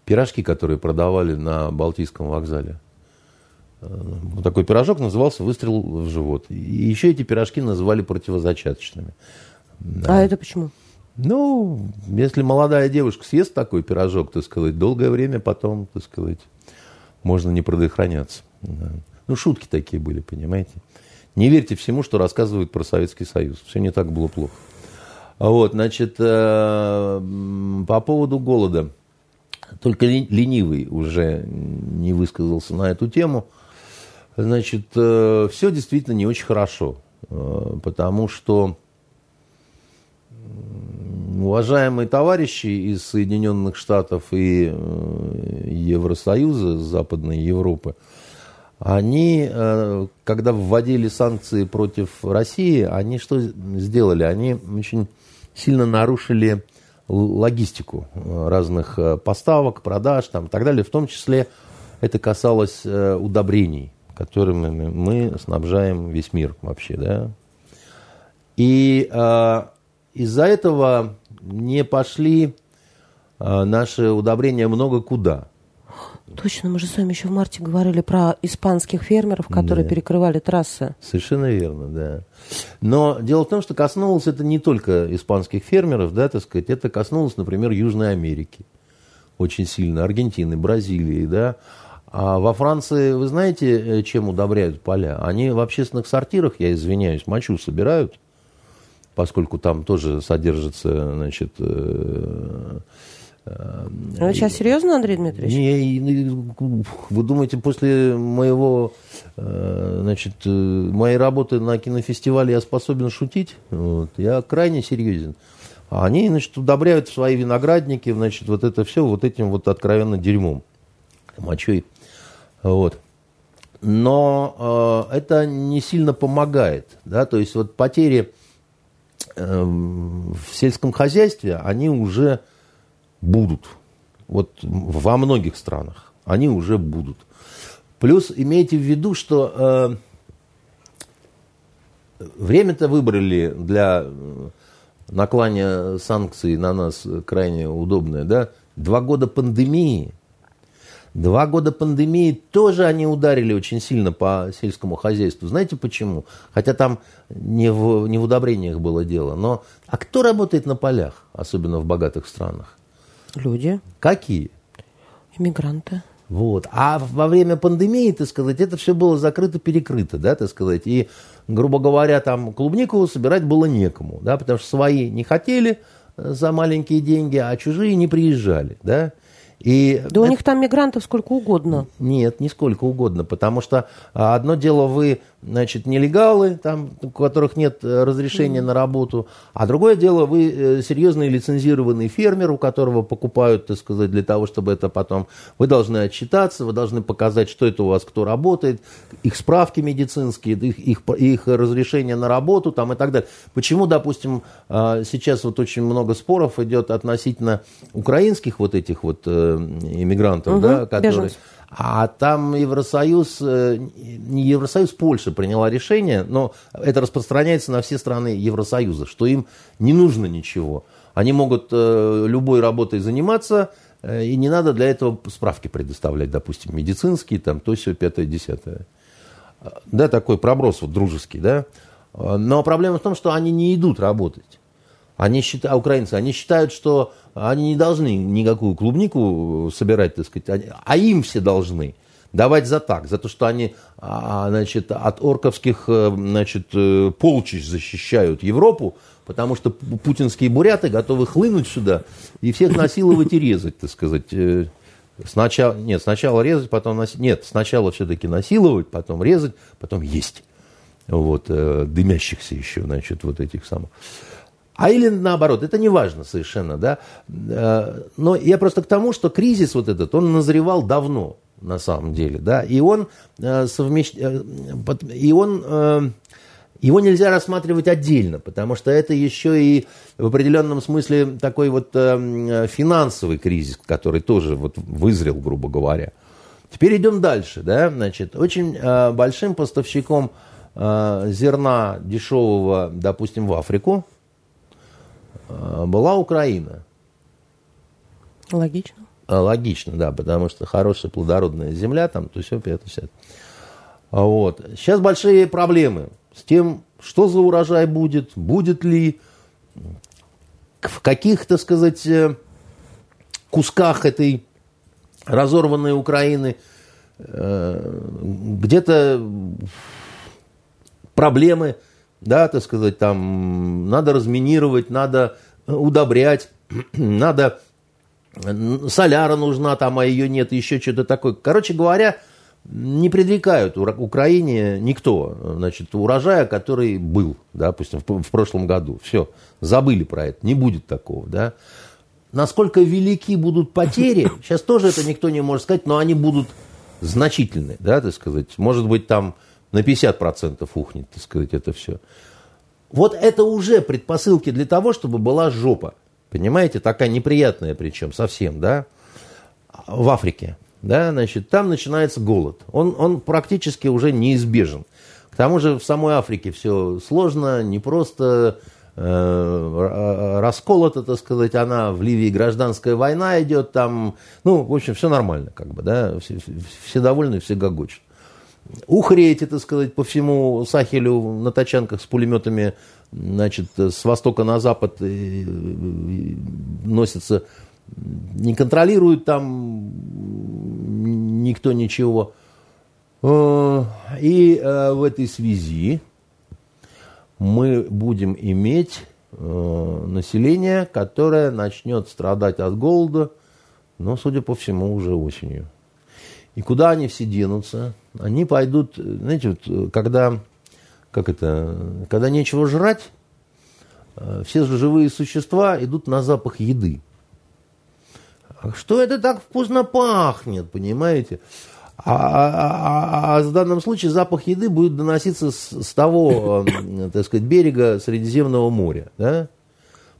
Пирожки, которые продавали на Балтийском вокзале. Э, вот такой пирожок назывался выстрел в живот. И еще эти пирожки называли противозачаточными. А это почему? Ну, если молодая девушка съест такой пирожок, так сказать, долгое время потом, так сказать, можно не предохраняться. Да. Ну, шутки такие были, понимаете. Не верьте всему, что рассказывают про Советский Союз. Все не так было плохо. Вот, значит, э, по поводу голода. Только ленивый уже не высказался на эту тему. Значит, э, все действительно не очень хорошо. Э, потому что уважаемые товарищи из Соединенных Штатов и Евросоюза, Западной Европы, они, когда вводили санкции против России, они что сделали? Они очень сильно нарушили логистику э, разных поставок, продаж там, и так далее. В том числе это касалось удобрений, которыми мы снабжаем весь мир вообще. Да? И из-за этого не пошли наши удобрения много куда. Точно, мы же с вами еще в марте говорили про испанских фермеров, которые да. перекрывали трассы. Совершенно верно, да. Но дело в том, что коснулось это не только испанских фермеров, да, так сказать, это коснулось, например, Южной Америки очень сильно, Аргентины, Бразилии, да. А во Франции, вы знаете, э, чем удобряют поля? Они в общественных сортирах, я извиняюсь, мочу собирают, поскольку там тоже содержится, значит... Э, э, вы сейчас серьезно, Андрей Дмитриевич? Не, вы думаете, после моего, э, значит, моей работы на кинофестивале я способен шутить? Вот. Я крайне серьезен. А они, значит, удобряют свои виноградники, значит, вот это все вот этим вот откровенно дерьмом, мочой. Вот. Но э, это не сильно помогает, да, то есть вот потери Эм, в сельском хозяйстве они уже будут. Вот во многих странах они уже будут. Плюс имейте в виду, что э, время-то выбрали для э, наклания санкций на нас крайне удобное, да? Два года пандемии – Два года пандемии тоже они ударили очень сильно по сельскому хозяйству. Знаете почему? Хотя там не в, не в удобрениях было дело. Но а кто работает на полях, особенно в богатых странах? Люди. Какие? Иммигранты. Вот. А во время пандемии, так сказать, это все было закрыто-перекрыто, да, так сказать. И, грубо говоря, там клубнику собирать было некому, да, потому что свои не хотели за маленькие деньги, а чужие не приезжали, да. И да это... у них там мигрантов сколько угодно. Нет, не сколько угодно, потому что а, одно дело вы значит, нелегалы, там, у которых нет э, разрешения mm-hmm. на работу, а другое дело, вы э, серьезный лицензированный фермер, у которого покупают, так сказать, для того, чтобы это потом... Вы должны отчитаться, вы должны показать, что это у вас, кто работает, их справки медицинские, их, их, их разрешение на работу там, и так далее. Почему, допустим, а, сейчас вот очень много споров идет относительно украинских вот этих вот э, иммигрантов, угу, да, которые... Беженцев а там Евросоюз, э, не Евросоюз, Польша приняла решение, но это распространяется на все страны Евросоюза, что им не нужно ничего. Они могут э, любой работой заниматься, э, и не надо для этого справки предоставлять, допустим, медицинские, там, то, все, пятое, десятое. да, такой проброс вот дружеский, да, но проблема в том, что они не идут работать. Они считают, а украинцы, они считают, что они не должны никакую клубнику собирать, так сказать, а им все должны давать за так, за то, что они а, значит, от орковских э, значит, э, полчищ защищают Европу, потому что путинские буряты готовы хлынуть сюда и всех насиловать и резать, так сказать. Э, сначала, нет, сначала резать, потом насиловать. Нет, сначала все-таки насиловать, потом резать, потом есть. Вот, дымящихся еще, значит, вот этих самых. А или наоборот, это не важно совершенно, да. Но я просто к тому, что кризис вот этот, он назревал давно на самом деле, да, и он э, совмещ... Э, и он э, его нельзя рассматривать отдельно, потому что это еще и в определенном смысле такой вот э, финансовый кризис, который тоже вот вызрел, грубо говоря. Теперь идем дальше, да, значит, очень э, большим поставщиком э, зерна дешевого, допустим, в Африку э, была Украина. Логично. А, логично, да, потому что хорошая плодородная земля, там, то все, это все. Вот. Сейчас большие проблемы с тем, что за урожай будет, будет ли, в каких, так сказать, э, кусках этой разорванной Украины э, где-то проблемы, да, так сказать, там надо разминировать, надо удобрять, надо соляра нужна там, а ее нет, еще что-то такое. Короче говоря, не предрекают Украине никто, значит, урожая, который был, допустим, в, в прошлом году. Все, забыли про это, не будет такого, да. Насколько велики будут потери, сейчас тоже это никто не может сказать, но они будут значительные, да, так сказать. Может быть, там на 50% ухнет, так сказать, это все. Вот это уже предпосылки для того, чтобы была жопа. Понимаете, такая неприятная причем совсем, да, в Африке. Да, значит, там начинается голод. Он, он практически уже неизбежен. К тому же в самой Африке все сложно, не просто э, расколото, так сказать, она в Ливии гражданская война идет, там, ну, в общем, все нормально, как бы, да, все, все довольны, все гогочут. Ухари эти, так сказать, по всему Сахелю на тачанках с пулеметами значит, с востока на запад носятся, не контролируют там никто ничего. Э, и э, в этой связи мы будем иметь э, население, которое начнет страдать от голода, но, судя по всему, уже осенью. И куда они все денутся? Они пойдут, знаете, вот, когда как это, когда нечего жрать, э, все живые существа идут на запах еды. А что это так вкусно пахнет, понимаете? А, а, а, а в данном случае запах еды будет доноситься с, с того, э, так сказать, берега Средиземного моря, да?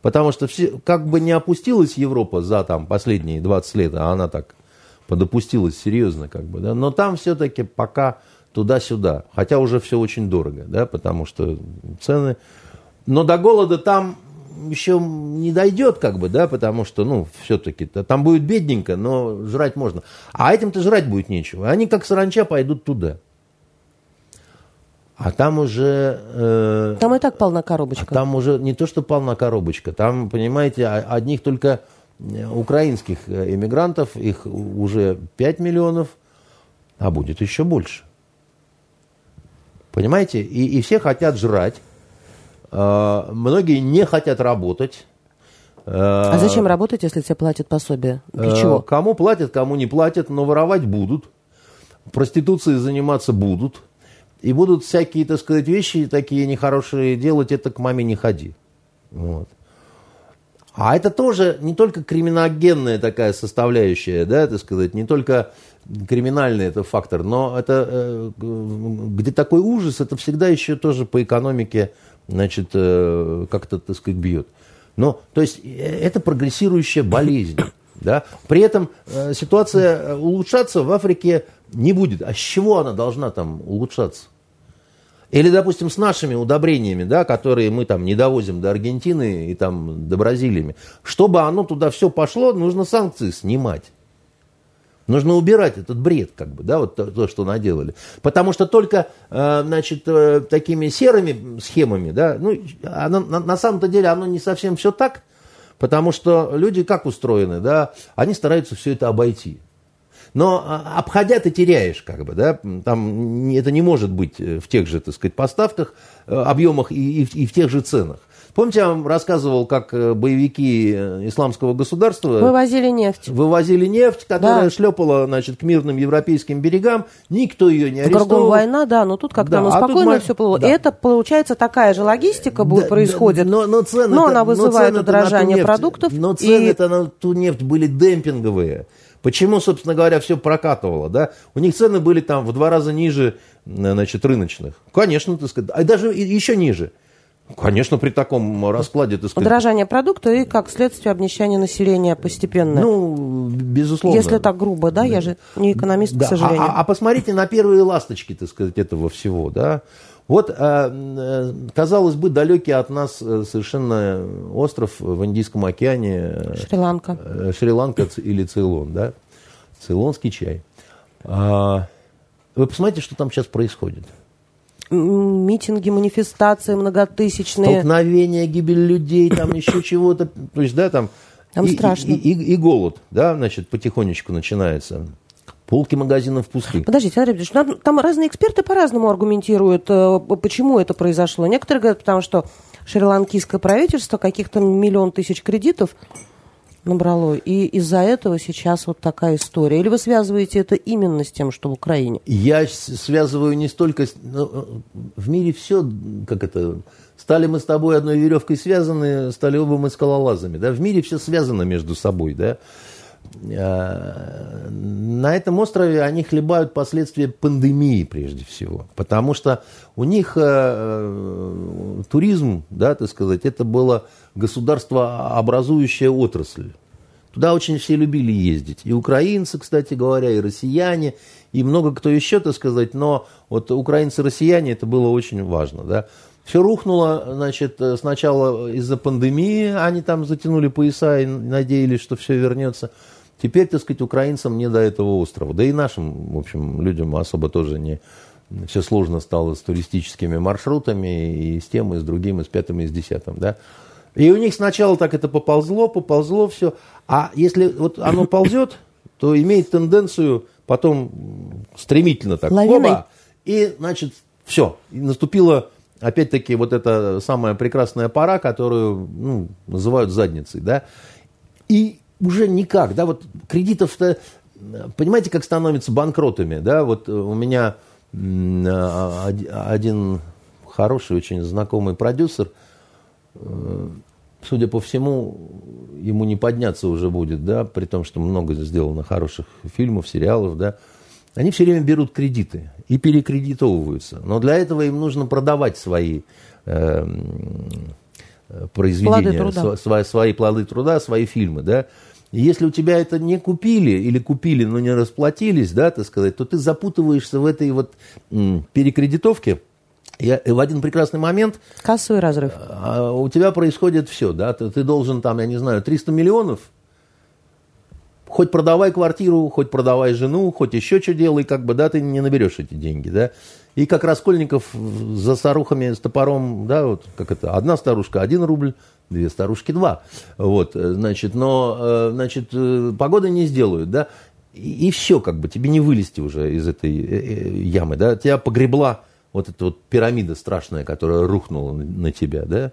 Потому что все, как бы не опустилась Европа за там последние 20 лет, а она так подопустилась серьезно, как бы, да, но там все-таки пока туда-сюда. Хотя уже все очень дорого, да, потому что цены... Но до голода там еще не дойдет, как бы, да, потому что, ну, все-таки там будет бедненько, но жрать можно. А этим-то жрать будет нечего. Они как саранча пойдут туда. А там уже... Э, там и так полна коробочка. А там уже не то, что полна коробочка. Там, понимаете, одних только украинских э, иммигрантов, их уже 5 миллионов, а будет еще больше. Понимаете? И, и все хотят жрать. Э, многие не хотят работать. А зачем работать, если тебе платят пособие? Для чего? Кому платят, кому не платят, но воровать будут. Проституцией заниматься будут. И будут всякие, так сказать, вещи такие нехорошие делать, это к маме не ходи. Вот. А это тоже не только криминогенная такая составляющая, да, так сказать, не только криминальный это фактор, но это э, где такой ужас, это всегда еще тоже по экономике, значит, э, как-то, так сказать, бьет. Но, то есть, э, это прогрессирующая болезнь. Да? При этом ситуация улучшаться в Африке не будет. А с чего она должна там улучшаться? Или, допустим, с нашими удобрениями, да, которые мы там не довозим до Аргентины и там до Бразилии. Чтобы оно туда все пошло, нужно санкции снимать. Нужно убирать этот бред, как бы, да, вот то, то что наделали. Потому что только, э, значит, э, такими серыми схемами, да, ну, оно, на, на самом-то деле оно не совсем все так, потому что люди как устроены, да, они стараются все это обойти. Но а, обходя ты теряешь, как бы, да, там это не может быть в тех же, так сказать, поставках, э, объемах и, и, и в тех же ценах. Помните, я вам рассказывал, как э, боевики э, исламского государства... Вывозили нефть. Вывозили нефть, которая да. шлепала, значит, к мирным европейским берегам. Никто ее не арестовал. Кругом война, да, но тут как-то да, оно а спокойно все было. Да. И это, получается, такая же логистика будет, да, происходит. но, но, цены но она вызывает но удорожание на продуктов. Но цены-то и... на ту нефть были демпинговые. Почему, собственно говоря, все прокатывало, да? У них цены были там в два раза ниже, значит, рыночных. Конечно, так сказать, а даже еще ниже. Конечно, при таком раскладе, так сказать... Удорожание продукта и, как следствие, обнищание населения постепенно. Ну, безусловно. Если так грубо, да? Я же не экономист, да. к сожалению. А, а, а посмотрите на первые ласточки, так сказать, этого всего, да? Вот, э, э, казалось бы, далекий от нас э, совершенно остров в Индийском океане. Шри-Ланка. Шри-Ланка или Цейлон, да? Цейлонский чай. А, вы посмотрите, что там сейчас происходит митинги, манифестации многотысячные. Столкновения, гибель людей, там еще чего-то. То есть, да, там... Там и, страшно. И, и, и голод, да, значит, потихонечку начинается. Полки магазинов пусты. Подождите, Андрей Петрович, там, там разные эксперты по-разному аргументируют, э, почему это произошло. Некоторые говорят, потому что шри-ланкийское правительство каких-то миллион тысяч кредитов набрало. И из-за этого сейчас вот такая история. Или вы связываете это именно с тем, что в Украине? Я связываю не столько... С... Ну, в мире все, как это... Стали мы с тобой одной веревкой связаны, стали оба мы скалолазами. Да? В мире все связано между собой. Да? А, на этом острове они хлебают последствия пандемии прежде всего, потому что у них э, э, туризм, да, так сказать, это было государство образующая отрасль. Туда очень все любили ездить. И украинцы, кстати говоря, и россияне, и много кто еще, так сказать. Но вот украинцы-россияне, это было очень важно, да. Все рухнуло, значит, сначала из-за пандемии, они там затянули пояса и надеялись, что все вернется. Теперь, так сказать, украинцам не до этого острова. Да и нашим, в общем, людям особо тоже не... Все сложно стало с туристическими маршрутами, и с тем, и с другим, и с пятым, и с десятым, да. И у них сначала так это поползло, поползло все. А если вот оно ползет, то имеет тенденцию потом стремительно так. Оба, и, значит, все. И наступила опять-таки вот эта самая прекрасная пора, которую ну, называют задницей, да. И уже никак, да, вот кредитов-то, понимаете, как становятся банкротами, да, вот у меня а, один хороший, очень знакомый продюсер, э, судя по всему, ему не подняться уже будет, да, при том, что много сделано хороших фильмов, сериалов, да, они все время берут кредиты и перекредитовываются. Но для этого им нужно продавать свои э, произведения, плоды. Свои, свои плоды труда, свои фильмы, да. Если у тебя это не купили или купили, но не расплатились, да, так сказать, то ты запутываешься в этой вот перекредитовке. И в один прекрасный момент... Кассовый разрыв. А, у тебя происходит все, да, ты, ты должен там, я не знаю, 300 миллионов, хоть продавай квартиру, хоть продавай жену, хоть еще что делай, как бы, да, ты не наберешь эти деньги, да. И как Раскольников за старухами с топором, да, вот как это, одна старушка один рубль, две старушки два. Вот, э, значит, но, э, значит, э, погоды не сделают, да, и, и все, как бы, тебе не вылезти уже из этой ямы, да, тебя погребла вот эта вот пирамида страшная, которая рухнула на тебя, да.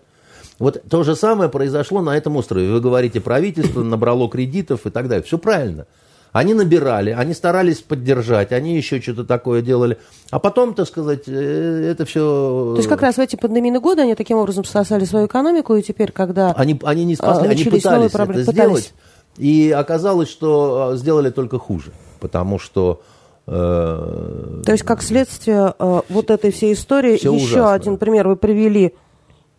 Вот то же самое произошло на этом острове. Вы говорите, правительство набрало кредитов и так далее. Все правильно. Они набирали, они старались поддержать, они еще что-то такое делали. А потом, так сказать, э, это все... То есть как раз в эти пандемийные годы они таким образом спасали свою экономику, и теперь, когда Они, они не спасли, они пытались это пытались. сделать, и оказалось, что а, сделали только хуже, потому что... Э, То есть, как следствие э, вот этой всей истории, еще ужасно. один пример вы привели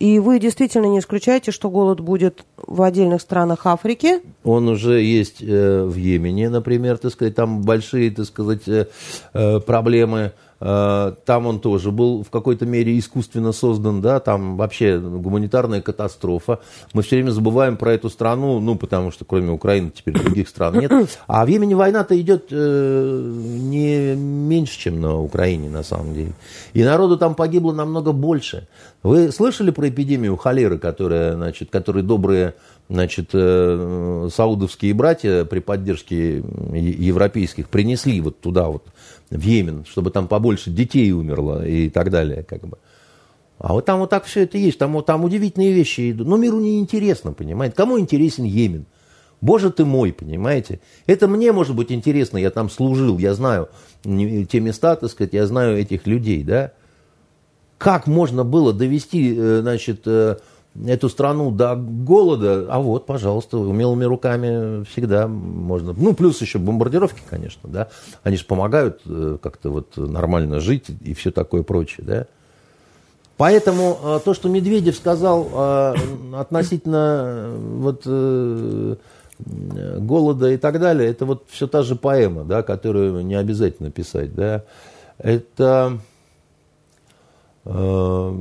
и вы действительно не исключаете, что голод будет в отдельных странах Африки? Он уже есть э, в Йемене, например, так сказать, там большие, так сказать, э, э проблемы. Э, там он тоже был в какой-то мере искусственно создан, да, там вообще гуманитарная катастрофа. Мы все время забываем про эту страну, ну, потому что кроме Украины теперь других стран нет. А в Йемене война-то идет э, не меньше, чем на Украине, на самом деле. И народу там погибло намного больше. Вы слышали про эпидемию холеры, которая, значит, которые добрые значит, э, саудовские братья при поддержке европейских принесли вот туда вот, в Йемен, чтобы там побольше детей умерло и так далее, как бы. А вот там вот так все это есть, там, там удивительные вещи идут. Но миру не интересно, понимаете? Кому интересен Йемен? Боже ты мой, понимаете? Это мне, может быть, интересно, я там служил, я знаю те места, так сказать, я знаю этих людей, да? Как можно было довести, э, значит, э, эту страну до голода, а вот, пожалуйста, умелыми руками всегда можно. Ну, плюс еще бомбардировки, конечно, да. Они же помогают э, как-то вот нормально жить и все такое прочее, да. Поэтому э, то, что Медведев сказал э, относительно вот голода и так далее, это вот все та же поэма, да, которую не обязательно писать, да. Это эту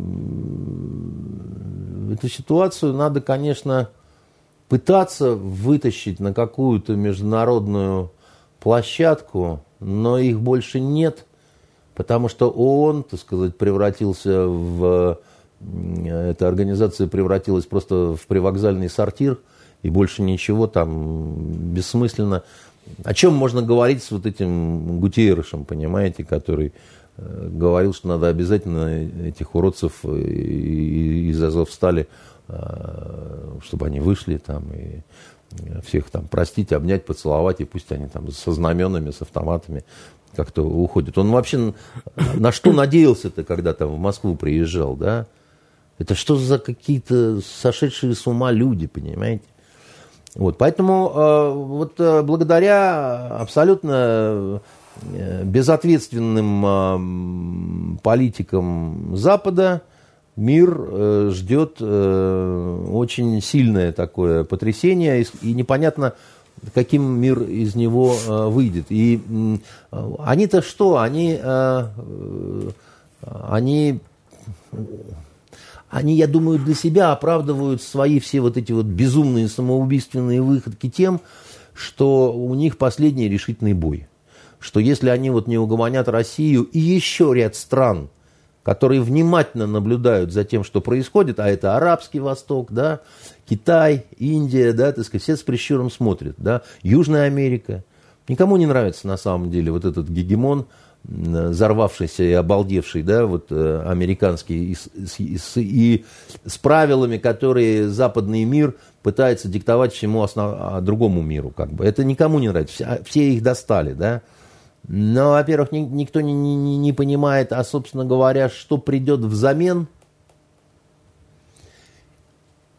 ситуацию надо, конечно, пытаться вытащить на какую-то международную площадку, но их больше нет, потому что ООН, так сказать, превратился в... Эта организация превратилась просто в привокзальный сортир, и больше ничего там бессмысленно. О чем можно говорить с вот этим Гутиерышем, понимаете, который говорил, что надо обязательно этих уродцев из Азов стали, э, чтобы они вышли там и всех там простить, обнять, поцеловать, и пусть они там со знаменами, с автоматами как-то уходят. Он вообще на что надеялся-то, когда там в Москву приезжал, да? Это что за какие-то сошедшие с ума люди, понимаете? Вот, поэтому э, вот благодаря абсолютно Э, безответственным политикам Запада мир э, ждет э, очень сильное такое потрясение, и непонятно, каким мир из него выйдет. И они-то что? Они, они, они, я думаю, для себя оправдывают свои все вот эти вот безумные самоубийственные выходки тем, что у них последний решительный бой что если они вот не угомонят Россию и еще ряд стран, которые внимательно наблюдают за тем, что происходит, а это Арабский Восток, да, Китай, Индия, да, так сказать, все с прищуром смотрят, да, Южная Америка. Никому не нравится на самом деле вот этот гегемон, взорвавшийся и обалдевший, да, вот э, американский, и, и, и с правилами, которые западный мир пытается диктовать всему основ, а, другому миру, как бы. Это никому не нравится, все, все их достали, да. Но, во-первых, ни, никто не, не, не понимает, а, собственно говоря, что придет взамен.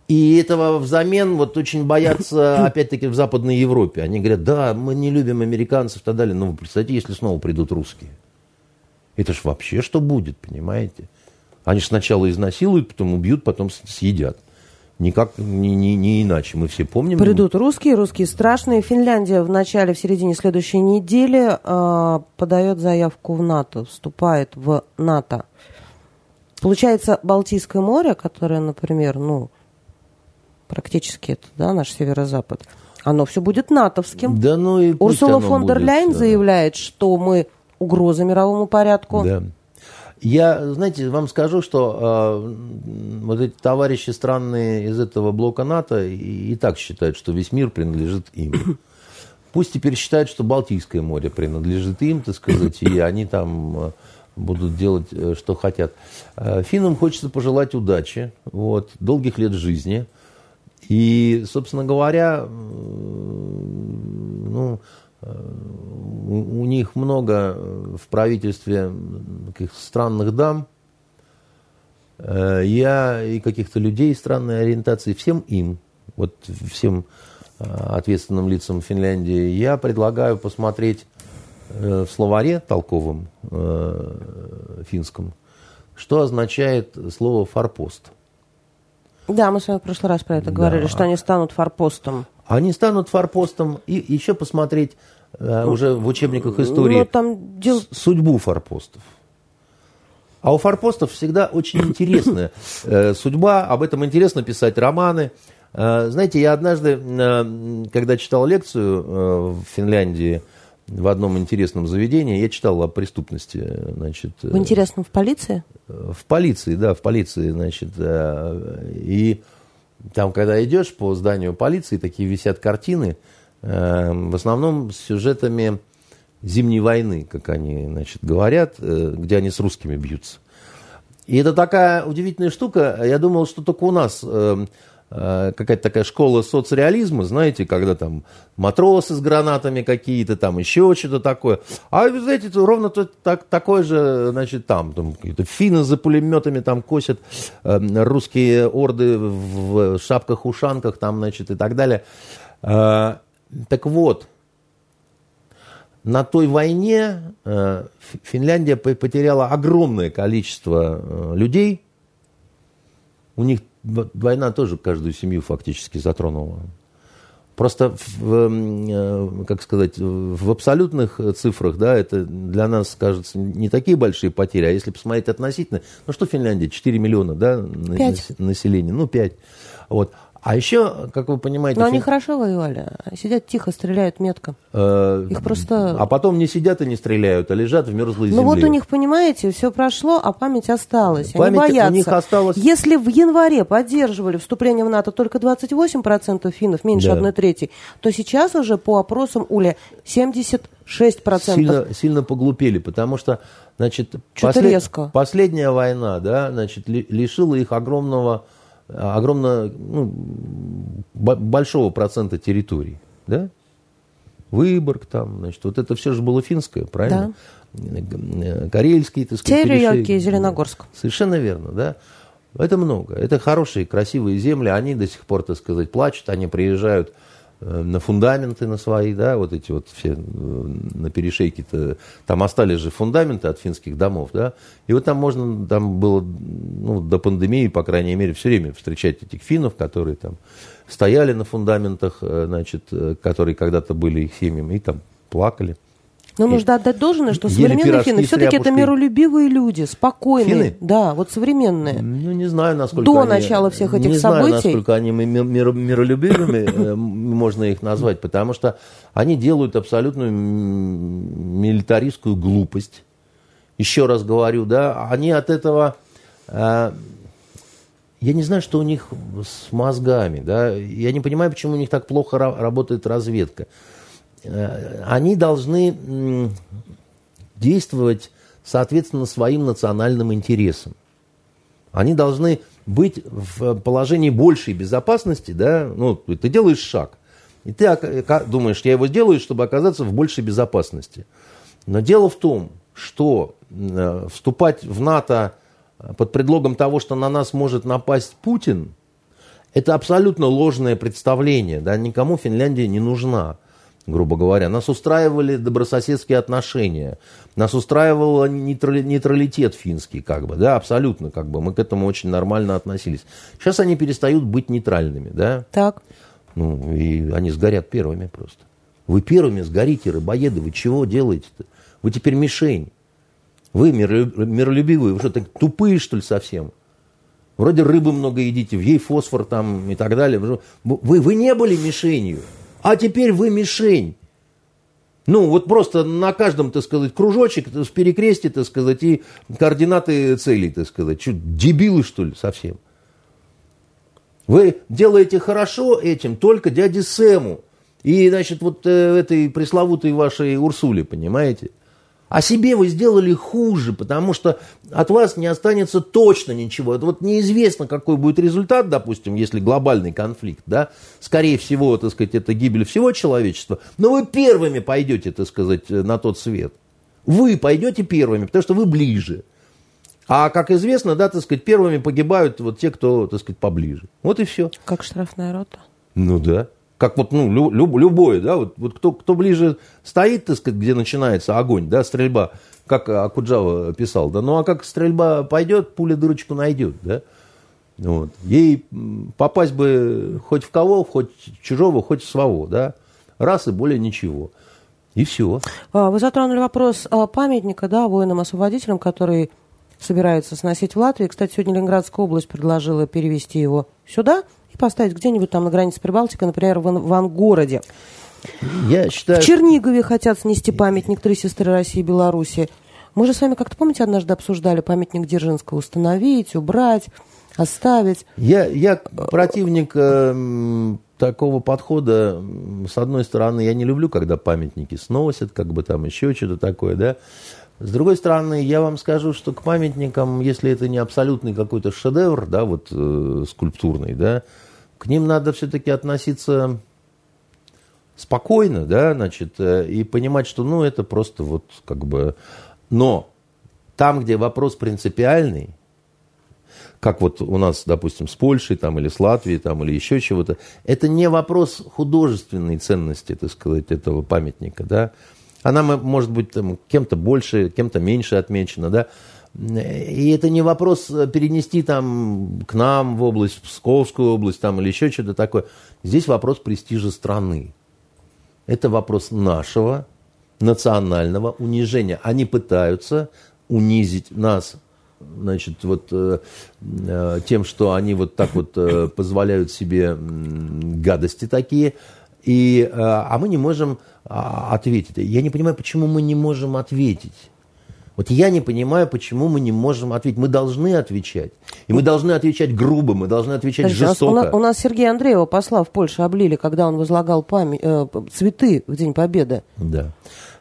И этого взамен вот очень боятся, опять-таки, в Западной Европе. Они говорят, да, мы не любим американцев и так далее. Но вы представьте, если снова придут русские. Это ж вообще что будет, понимаете? Они же сначала изнасилуют, потом убьют, потом съедят. Никак не, не, не иначе. Мы все помним. Придут русские, русские страшные. Финляндия в начале, в середине следующей недели э, подает заявку в НАТО, вступает в НАТО. Получается, Балтийское море, которое, например, ну, практически это, да, наш северо-запад, оно все будет натовским. Да, ну и Урсула фон дер Ляйн заявляет, что мы угроза мировому порядку. Да. Я, знаете, вам скажу, что э, вот эти товарищи странные из этого блока НАТО и, и так считают, что весь мир принадлежит им. Пусть теперь считают, что Балтийское море принадлежит им, так сказать, и они там э, будут делать, э, что хотят. Э, финнам хочется пожелать удачи, вот, долгих лет жизни. И, собственно говоря, ну, у, у них много в правительстве таких странных дам. Э, я и каких-то людей странной ориентации, всем им, вот всем э, ответственным лицам Финляндии, я предлагаю посмотреть э, в словаре толковом финском, что означает слово «форпост». Да, мы с вами в прошлый раз про это да. говорили, что они станут форпостом. Они станут форпостом и еще посмотреть э, уже в учебниках истории ну, там дел... судьбу форпостов. А у форпостов всегда очень интересная э, судьба, об этом интересно писать романы. Э, знаете, я однажды, э, когда читал лекцию э, в Финляндии, в одном интересном заведении, я читал о преступности. Значит, в интересном в полиции? В полиции, да, в полиции, значит. И там, когда идешь по зданию полиции, такие висят картины, в основном с сюжетами Зимней войны, как они значит, говорят, где они с русскими бьются. И это такая удивительная штука. Я думал, что только у нас Э, какая-то такая школа соцреализма, знаете, когда там матросы с гранатами какие-то, там еще что-то такое. А вы знаете, ровно то, так, такое же, значит, там, там какие-то финны за пулеметами там косят, э, русские орды в шапках-ушанках там, значит, и так далее. Э, так вот, на той войне э, Финляндия потеряла огромное количество э, людей. У них война тоже каждую семью фактически затронула. Просто, в, э, как сказать, в абсолютных цифрах, да, это для нас кажется не такие большие потери, а если посмотреть относительно, ну что Финляндия, 4 миллиона, да, 5. населения, ну 5. Вот. А еще, как вы понимаете... Но фин... они хорошо воевали. Сидят тихо, стреляют метко. Э, Их просто... А потом не сидят и не стреляют, а лежат в мерзлой земле. Ну вот у них, понимаете, все прошло, а память осталась. Память они боятся. у них осталась... Если в январе поддерживали вступление в НАТО только 28% финнов, меньше да. 1 трети, то сейчас уже по опросам Уля 76%. Сильно, сильно поглупели, потому что, значит, послед... резко. последняя война, да, значит, лишила их огромного огромно ну, большого процента территорий, да? Выборг там, значит, вот это все же было финское, правильно? Да. Карельский, так сказать. Терриоки, Зеленогорск. Совершенно верно, да. Это много. Это хорошие, красивые земли. Они до сих пор, так сказать, плачут. Они приезжают Э, на фундаменты на свои, да, вот эти вот все э, на перешейке-то, там остались же фундаменты от финских домов, да, и вот там можно, там было, ну, до пандемии, по крайней мере, все время встречать этих финнов, которые там стояли на фундаментах, э, значит, которые когда-то были их семьями, и там плакали. Но нужно отдать должное, что современные финны все-таки это миролюбивые люди, спокойные. Финны? Да, вот современные. Ну, не знаю, насколько До они, начала всех этих не событий. Не знаю, насколько они мир, миролюбивыми, э, можно их назвать, потому что они делают абсолютную милитаристскую глупость. Еще раз говорю, да, они от этого... Э, я не знаю, что у них с мозгами, да, я не понимаю, почему у них так плохо работает разведка. Э, они должны действовать соответственно своим национальным интересам. Они должны быть в положении большей безопасности, да, ну, ты делаешь шаг, и ты думаешь, я его сделаю, чтобы оказаться в большей безопасности. Но дело в том, что э, вступать в НАТО под предлогом того, что на нас может напасть Путин, это абсолютно ложное представление, да, никому Финляндия не нужна грубо говоря. Нас устраивали добрососедские отношения, нас устраивал нейтралитет финский, как бы, да, абсолютно, как бы, мы к этому очень нормально относились. Сейчас они перестают быть нейтральными, да. Так. Ну, и они сгорят первыми просто. Вы первыми сгорите, рыбоеды, вы чего делаете-то? Вы теперь мишень. Вы миролюбивые, вы что, так тупые, что ли, совсем? Вроде рыбы много едите, в ей фосфор там и так далее. Вы, вы не были мишенью а теперь вы мишень. Ну, вот просто на каждом, так сказать, кружочек, в перекресте, так сказать, и координаты целей, так сказать. Что, дебилы, что ли, совсем? Вы делаете хорошо этим только дяде Сэму и, значит, вот э, этой пресловутой вашей Урсуле, понимаете? А себе вы сделали хуже, потому что от вас не останется точно ничего. Это вот неизвестно, какой будет результат, допустим, если глобальный конфликт, да, скорее всего, так сказать, это гибель всего человечества, но вы первыми пойдете, так сказать, на тот свет. Вы пойдете первыми, потому что вы ближе. А, как известно, да, так сказать, первыми погибают вот те, кто, так сказать, поближе. Вот и все. Как штрафная рота. Ну да как вот, ну, люб, любое, да, вот, вот кто, кто ближе стоит, так сказать, где начинается огонь, да, стрельба, как Акуджава писал, да, ну, а как стрельба пойдет, пуля дырочку найдет, да, вот. Ей попасть бы хоть в кого, хоть чужого, хоть в своего, да, раз и более ничего. И все. А, вы затронули вопрос памятника, да, воинам-освободителям, который собирается сносить в Латвии. Кстати, сегодня Ленинградская область предложила перевести его сюда поставить где-нибудь там на границе Прибалтики, например, в, в Ангороде. Я считаю... В Чернигове хотят снести памятник «Три сестры России и Беларуси». Мы же с вами как-то, помните, однажды обсуждали памятник Дзержинского установить, убрать, оставить. Я, я противник э, такого подхода. С одной стороны, я не люблю, когда памятники сносят, как бы там еще что-то такое, да. С другой стороны, я вам скажу, что к памятникам, если это не абсолютный какой-то шедевр, да, вот э, скульптурный, да, к ним надо все-таки относиться спокойно, да, значит, э, и понимать, что, ну, это просто вот как бы... Но там, где вопрос принципиальный, как вот у нас, допустим, с Польшей там, или с Латвией там, или еще чего-то, это не вопрос художественной ценности, так сказать, этого памятника, да. Она может быть там, кем-то больше, кем-то меньше отмечена, да. И это не вопрос перенести там к нам в область, в Псковскую область там, или еще что-то такое. Здесь вопрос престижа страны. Это вопрос нашего национального унижения. Они пытаются унизить нас значит, вот э, э, тем, что они вот так вот э, позволяют себе гадости такие, и, э, а мы не можем а, ответить. Я не понимаю, почему мы не можем ответить. Вот я не понимаю, почему мы не можем ответить. Мы должны отвечать. И мы должны отвечать грубо, мы должны отвечать Подожди, жестоко. У нас, у нас Сергея Андреева, посла в Польше, облили, когда он возлагал память, э, цветы в День Победы. Да.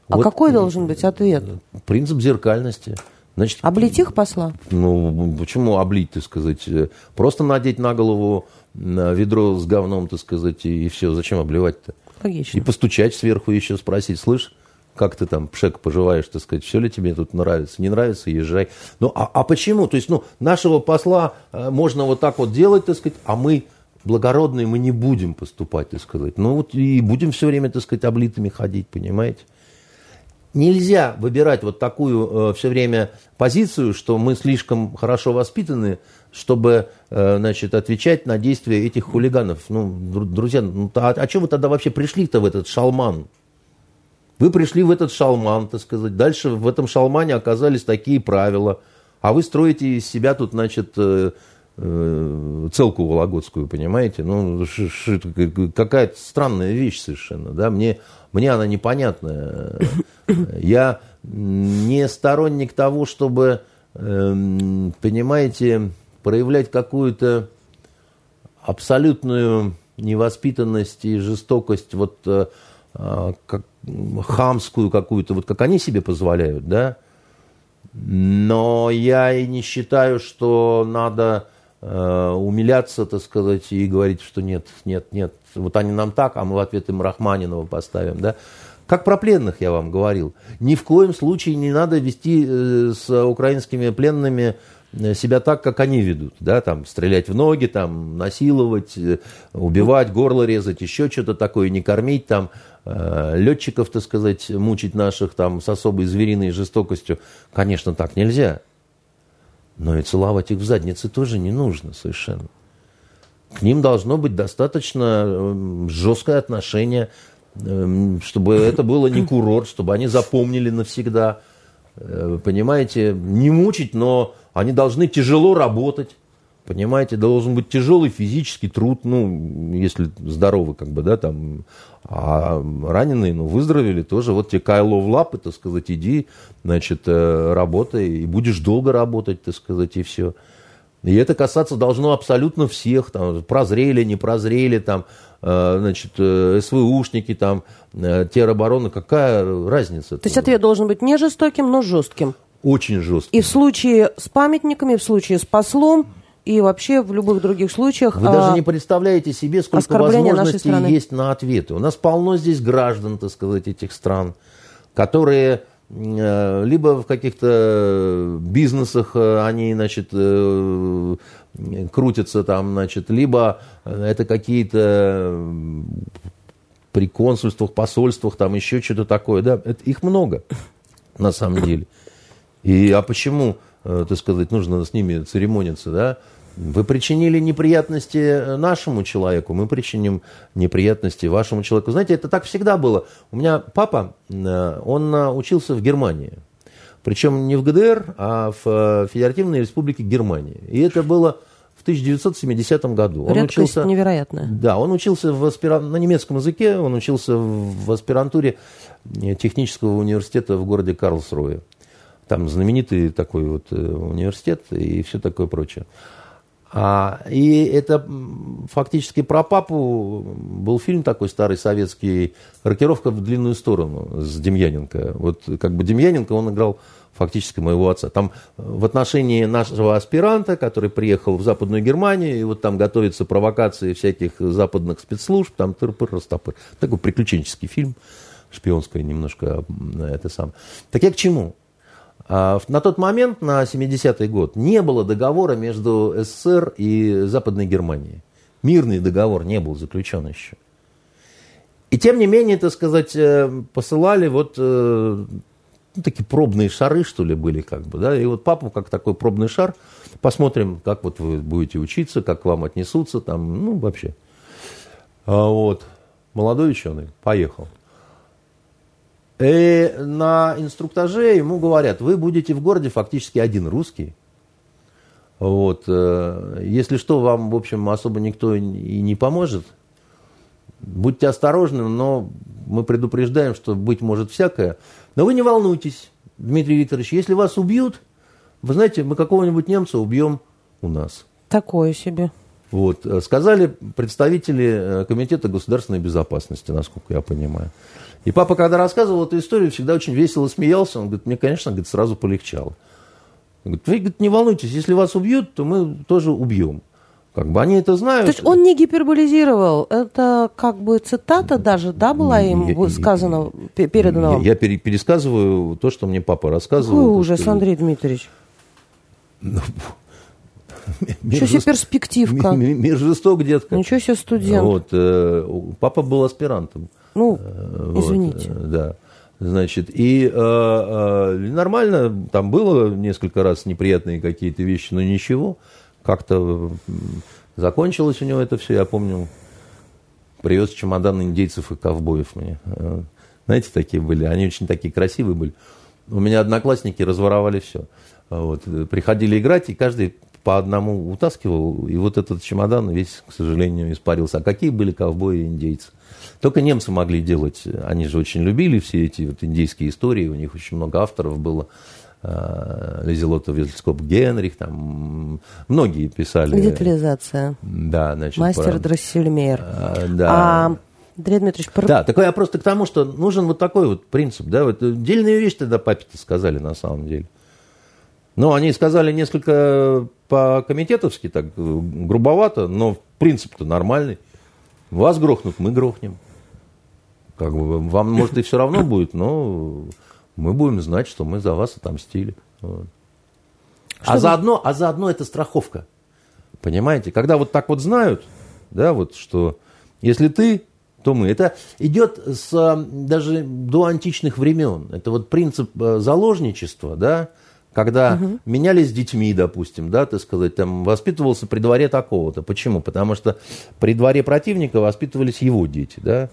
А вот какой должен быть ответ? Принцип зеркальности. Значит, облить их посла? Ну, почему облить, так сказать? Просто надеть на голову ведро с говном, так сказать, и, и все. Зачем обливать-то? Логично. И постучать сверху еще, спросить, слышь, как ты там, Пшек, поживаешь, так сказать, все ли тебе тут нравится, не нравится, езжай. Ну, а, а почему? То есть, ну, нашего посла э, можно вот так вот делать, так сказать, а мы благородные, мы не будем поступать, так сказать. Ну, вот и будем все время, так сказать, облитыми ходить, понимаете? Нельзя выбирать вот такую э, все время позицию, что мы слишком хорошо воспитаны, чтобы э, значит, отвечать на действия этих хулиганов. Ну, друзья, ну, а, а что вы тогда вообще пришли-то в этот шалман? Вы пришли в этот шалман, так сказать. Дальше в этом шалмане оказались такие правила. А вы строите из себя тут, значит, э, э, целку вологодскую, понимаете? Ну, какая-то странная вещь совершенно, да? Мне, мне она непонятная. Я не сторонник того, чтобы, эм, понимаете, проявлять какую-то абсолютную невоспитанность и жестокость вот э, а, как, хамскую какую-то, вот как они себе позволяют, да. Но я и не считаю, что надо э, умиляться, так сказать, и говорить, что нет, нет, нет, вот они нам так, а мы в ответ им Рахманинова поставим, да. Как про пленных я вам говорил. Ни в коем случае не надо вести э, с украинскими пленными Э, себя так, как они ведут, да, там, стрелять в ноги, там, насиловать, э, убивать, горло резать, еще что-то такое, не кормить, там, летчиков, так сказать, мучить наших, там, с особой звериной жестокостью, конечно, так нельзя. Но и целовать их в заднице тоже не нужно совершенно. К ним должно быть достаточно жесткое отношение, чтобы это было не курорт, чтобы они запомнили навсегда. Понимаете, не мучить, но они должны тяжело работать, понимаете, должен быть тяжелый физический труд, ну, если здоровы, как бы, да, там, а раненые, ну, выздоровели тоже, вот тебе кайло в лапы, так сказать, иди, значит, э, работай, и будешь долго работать, так сказать, и все. И это касаться должно абсолютно всех, там, прозрели, не прозрели, там, э, значит, э, СВУшники, там, теробороны, какая разница? То есть ответ должен быть не жестоким, но жестким очень жесткий. И в случае с памятниками, в случае с послом, и вообще в любых других случаях. Вы а, даже не представляете себе, сколько возможностей есть на ответы. У нас полно здесь граждан, так сказать, этих стран, которые э, либо в каких-то бизнесах э, они, значит, э, крутятся там, значит, либо это какие-то при консульствах, посольствах, там еще что-то такое, да, это, их много на самом деле. И, а почему, так сказать, нужно с ними церемониться, да? Вы причинили неприятности э, нашему человеку, мы причиним неприятности вашему человеку. Знаете, это так всегда было. У меня папа, э, он учился в Германии. Причем не в ГДР, а в Федеративной Республике Германии. И это было в 1970 году. Он Редкость учился, невероятная. Да, он учился в аспира... на немецком языке, он учился в аспирантуре технического университета в городе Карлсруэ. Там знаменитый такой вот э, университет и все такое прочее. А, и это фактически про папу был фильм такой старый советский «Рокировка в длинную сторону» с Демьяненко. Вот как бы Демьяненко, он играл фактически моего отца. Там в отношении нашего аспиранта, который приехал в Западную Германию, и вот там готовятся провокации всяких западных спецслужб, там тыр-пыр, растопыр. Такой приключенческий фильм, шпионское немножко это сам. Так я к чему? А, на тот момент, на 70-й год, не было договора между СССР и Западной Германией. Мирный договор не был заключен еще. И тем не менее, так сказать, э, посылали вот э, ну, такие пробные шары, что ли, были как бы, да, и вот папа как такой пробный шар, посмотрим, как вот вы будете учиться, как к вам отнесутся, там, ну, вообще. А вот, молодой ученый, поехал. И на инструктаже ему говорят, вы будете в городе фактически один русский. Вот. Э, если что, вам, в общем, особо никто и не поможет. Будьте осторожны, но мы предупреждаем, что быть может всякое. Но вы не волнуйтесь, Дмитрий Викторович, если вас убьют, вы знаете, мы какого-нибудь немца убьем у нас. Такое себе. Вот. Э, сказали представители э, Комитета государственной безопасности, насколько я понимаю. И папа, когда рассказывал эту историю, всегда очень весело смеялся. Он говорит, мне, конечно, говорит, сразу полегчало. Он говорит, вы говорит, не волнуйтесь, если вас убьют, то мы тоже убьем. Как бы они это знают. То есть он не гиперболизировал. Это как бы цитата даже, да, была им я, сказана, передана вам? Я, я пересказываю то, что мне папа рассказывал. Какой ужас, что... Андрей Дмитриевич. Ну, Ничего себе перспективка. Мир, мир жесток, детка. Ничего себе студент. Вот, э, папа был аспирантом. Ну, э, извините. Вот, да. Значит, и э, э, нормально, там было несколько раз неприятные какие-то вещи, но ничего. Как-то закончилось у него это все, я помню. Привез чемодан индейцев и ковбоев мне. Э, знаете, такие были, они очень такие красивые были. У меня одноклассники разворовали все. Вот. Приходили играть, и каждый по одному утаскивал, и вот этот чемодан весь, к сожалению, испарился. А какие были ковбои и индейцы? Только немцы могли делать, они же очень любили все эти вот индейские истории, у них очень много авторов было. А, Лизелота Вильскоп Генрих, там многие писали. Детализация. Да, значит. Мастер про... Дроссельмейр. А, да. А, Андрей Дмитриевич, про... Да, такое я просто к тому, что нужен вот такой вот принцип, да, вот дельную вещь тогда папе-то сказали на самом деле. Ну, они сказали несколько по-комитетовски, так грубовато, но принцип-то нормальный. Вас грохнут, мы грохнем. Как бы, вам, может, и все равно будет, но мы будем знать, что мы за вас отомстили. Вот. А, вы... заодно, а заодно это страховка. Понимаете? Когда вот так вот знают, да, вот что если ты, то мы. Это идет с, даже до античных времен. Это вот принцип э, заложничества, да, когда угу. менялись детьми, допустим, да, так сказать, там воспитывался при дворе такого-то. Почему? Потому что при дворе противника воспитывались его дети, да.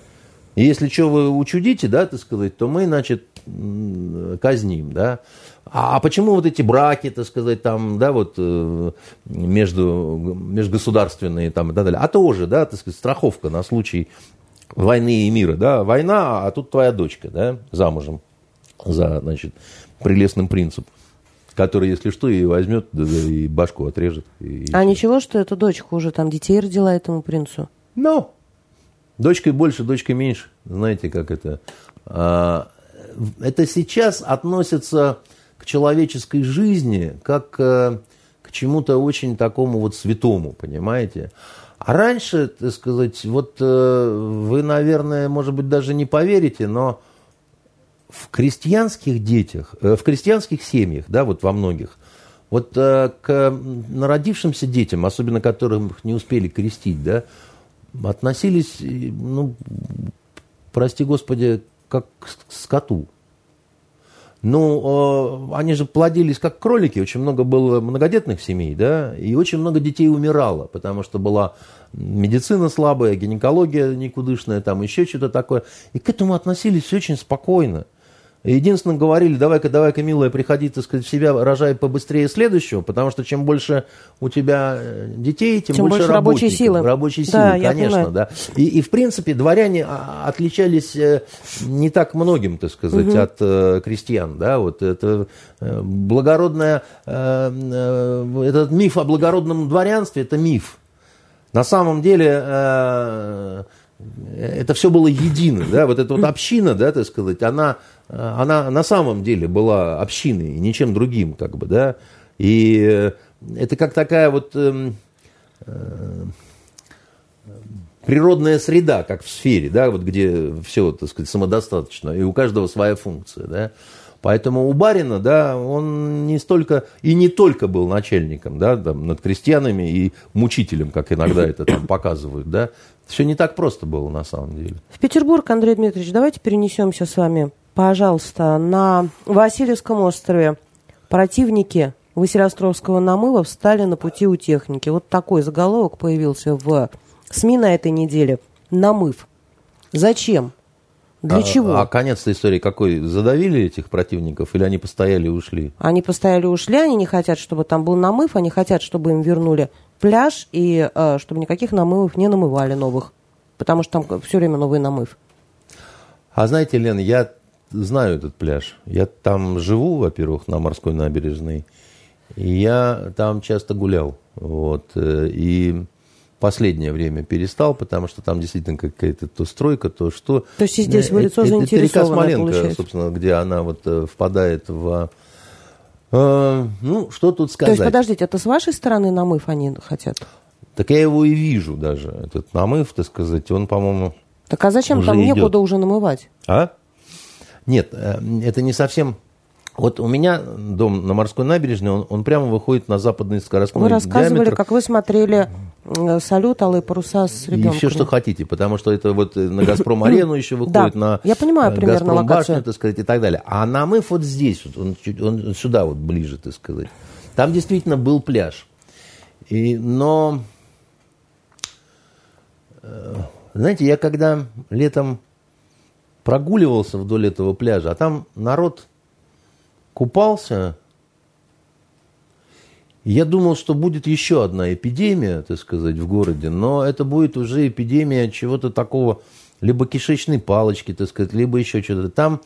И если что вы учудите, да, так сказать, то мы, значит, казним, да. А, а почему вот эти браки, так сказать, там, да, вот э, между, межгосударственные там и так далее, а тоже, да, так сказать, страховка на случай войны и мира, да, война, а тут твоя дочка, да, замужем за, значит, прелестным принцем который, если что, и возьмет, и башку отрежет. И, а ничего, что эта дочка уже там детей родила этому принцу? Ну, дочкой больше, дочкой меньше. Знаете, как это? А, это сейчас относится к человеческой жизни как к, к чему-то очень такому вот святому, понимаете? А раньше, так сказать, вот э, вы, наверное, может быть, даже не поверите, но в крестьянских детях, э, в крестьянских семьях, да, вот во многих, вот э, к народившимся детям, особенно которых не успели крестить, да, относились, ну, прости господи, как к скоту. Ну, э, они же плодились как кролики, очень много было многодетных семей, да, и очень много детей умирало, потому что была медицина слабая, гинекология никудышная, там еще что-то такое. И к этому относились очень спокойно. Единственное, говорили, давай-ка, давай-ка, милая, приходи, так сказать, в себя, рожай побыстрее следующего, потому что чем больше у тебя э, детей, тем, Чем больше рабочей силы. Рабочей Да, силы, конечно, понимаю. да. И, и, в принципе, дворяне а, отличались э, не так многим, так сказать, от э, крестьян, да, вот это э, благородная, э, э, этот миф о благородном дворянстве, это миф. На самом деле э, это все было едино, да, вот эта вот община, да, так сказать, она, э, она на самом деле была общиной, ничем другим, как бы, да, и э, это как такая вот эм, э, природная среда, как в сфере, да, вот где все, так сказать, самодостаточно, и у каждого своя функция, да. Поэтому у барина, да, он не столько и не только был начальником, да, там, над крестьянами и мучителем, как иногда это там показывают, да. Все не так просто было на самом деле. В Петербург, Андрей Дмитриевич, давайте перенесемся с вами, пожалуйста, на Васильевском острове. Противники Василиостровского намыва встали на пути у техники. Вот такой заголовок появился в СМИ на этой неделе. Намыв. Зачем? Для а, чего? А конец истории какой? Задавили этих противников или они постояли и ушли? Они постояли, ушли, они не хотят, чтобы там был намыв, они хотят, чтобы им вернули пляж и э, чтобы никаких намывов не намывали новых. Потому что там все время новый намыв. А знаете, Лен, я знаю этот пляж. Я там живу, во-первых, на морской набережной. И я там часто гулял. Вот. э, И последнее время перестал, потому что там действительно какая-то то стройка, то что. То есть и здесь вы Э, лицо это- это река Смоленка, получается. собственно, где она вот э, впадает в... э, Ну, что тут То сказать? есть, подождите, это с вашей стороны намыв они хотят? Так я его и вижу даже, этот намыв, так сказать, он, по-моему... Так а зачем там идет. некуда уже намывать? А? Нет, э, это не совсем... Вот у меня дом на морской набережной, он, он прямо выходит на западный скоростной Вы рассказывали, диаметр. как вы смотрели э, салют «Алые паруса» с И ребенком. все, что хотите, потому что это вот на «Газпром-арену» еще выходит, Да, на я понимаю э, примерно «Газпром-башню», так сказать, и так далее. А намыв вот здесь, вот, он, чуть- он сюда вот ближе, так сказать. Там действительно был пляж. И, но, э, знаете, я когда летом прогуливался вдоль этого пляжа, а там народ купался, я думал, что будет еще одна эпидемия, так сказать, в городе, но это будет уже эпидемия чего-то такого, либо кишечной палочки, так сказать, либо еще что-то. Там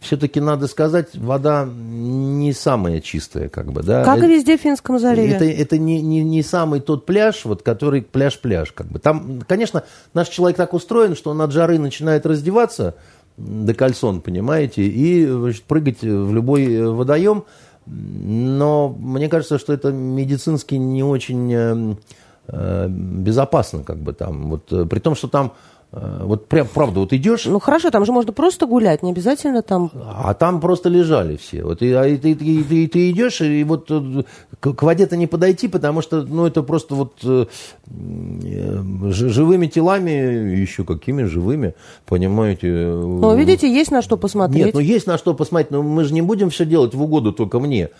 все-таки, надо сказать, вода не самая чистая, как бы, да. Как и везде в Финском заливе. это, это не, не, не самый тот пляж, вот, который пляж-пляж. Как бы. Там, конечно, наш человек так устроен, что он от жары начинает раздеваться до кальсон, понимаете, и значит, прыгать в любой э, водоем. Но мне кажется, что это медицински не очень э, э, безопасно, как бы там. Вот, э, при том, что там, вот прям, правда, вот идешь, Ну хорошо, там же можно просто гулять, не обязательно там... а там просто лежали все. Вот и, а и ты, ты- ты- ты идешь, и вот э, к, к воде-то не подойти, потому что, ну, это просто вот э, э, живыми телами, еще какими живыми, понимаете. Ну, видите, есть на что посмотреть. Нет, ну есть на что посмотреть, но мы же не будем все делать в угоду только мне,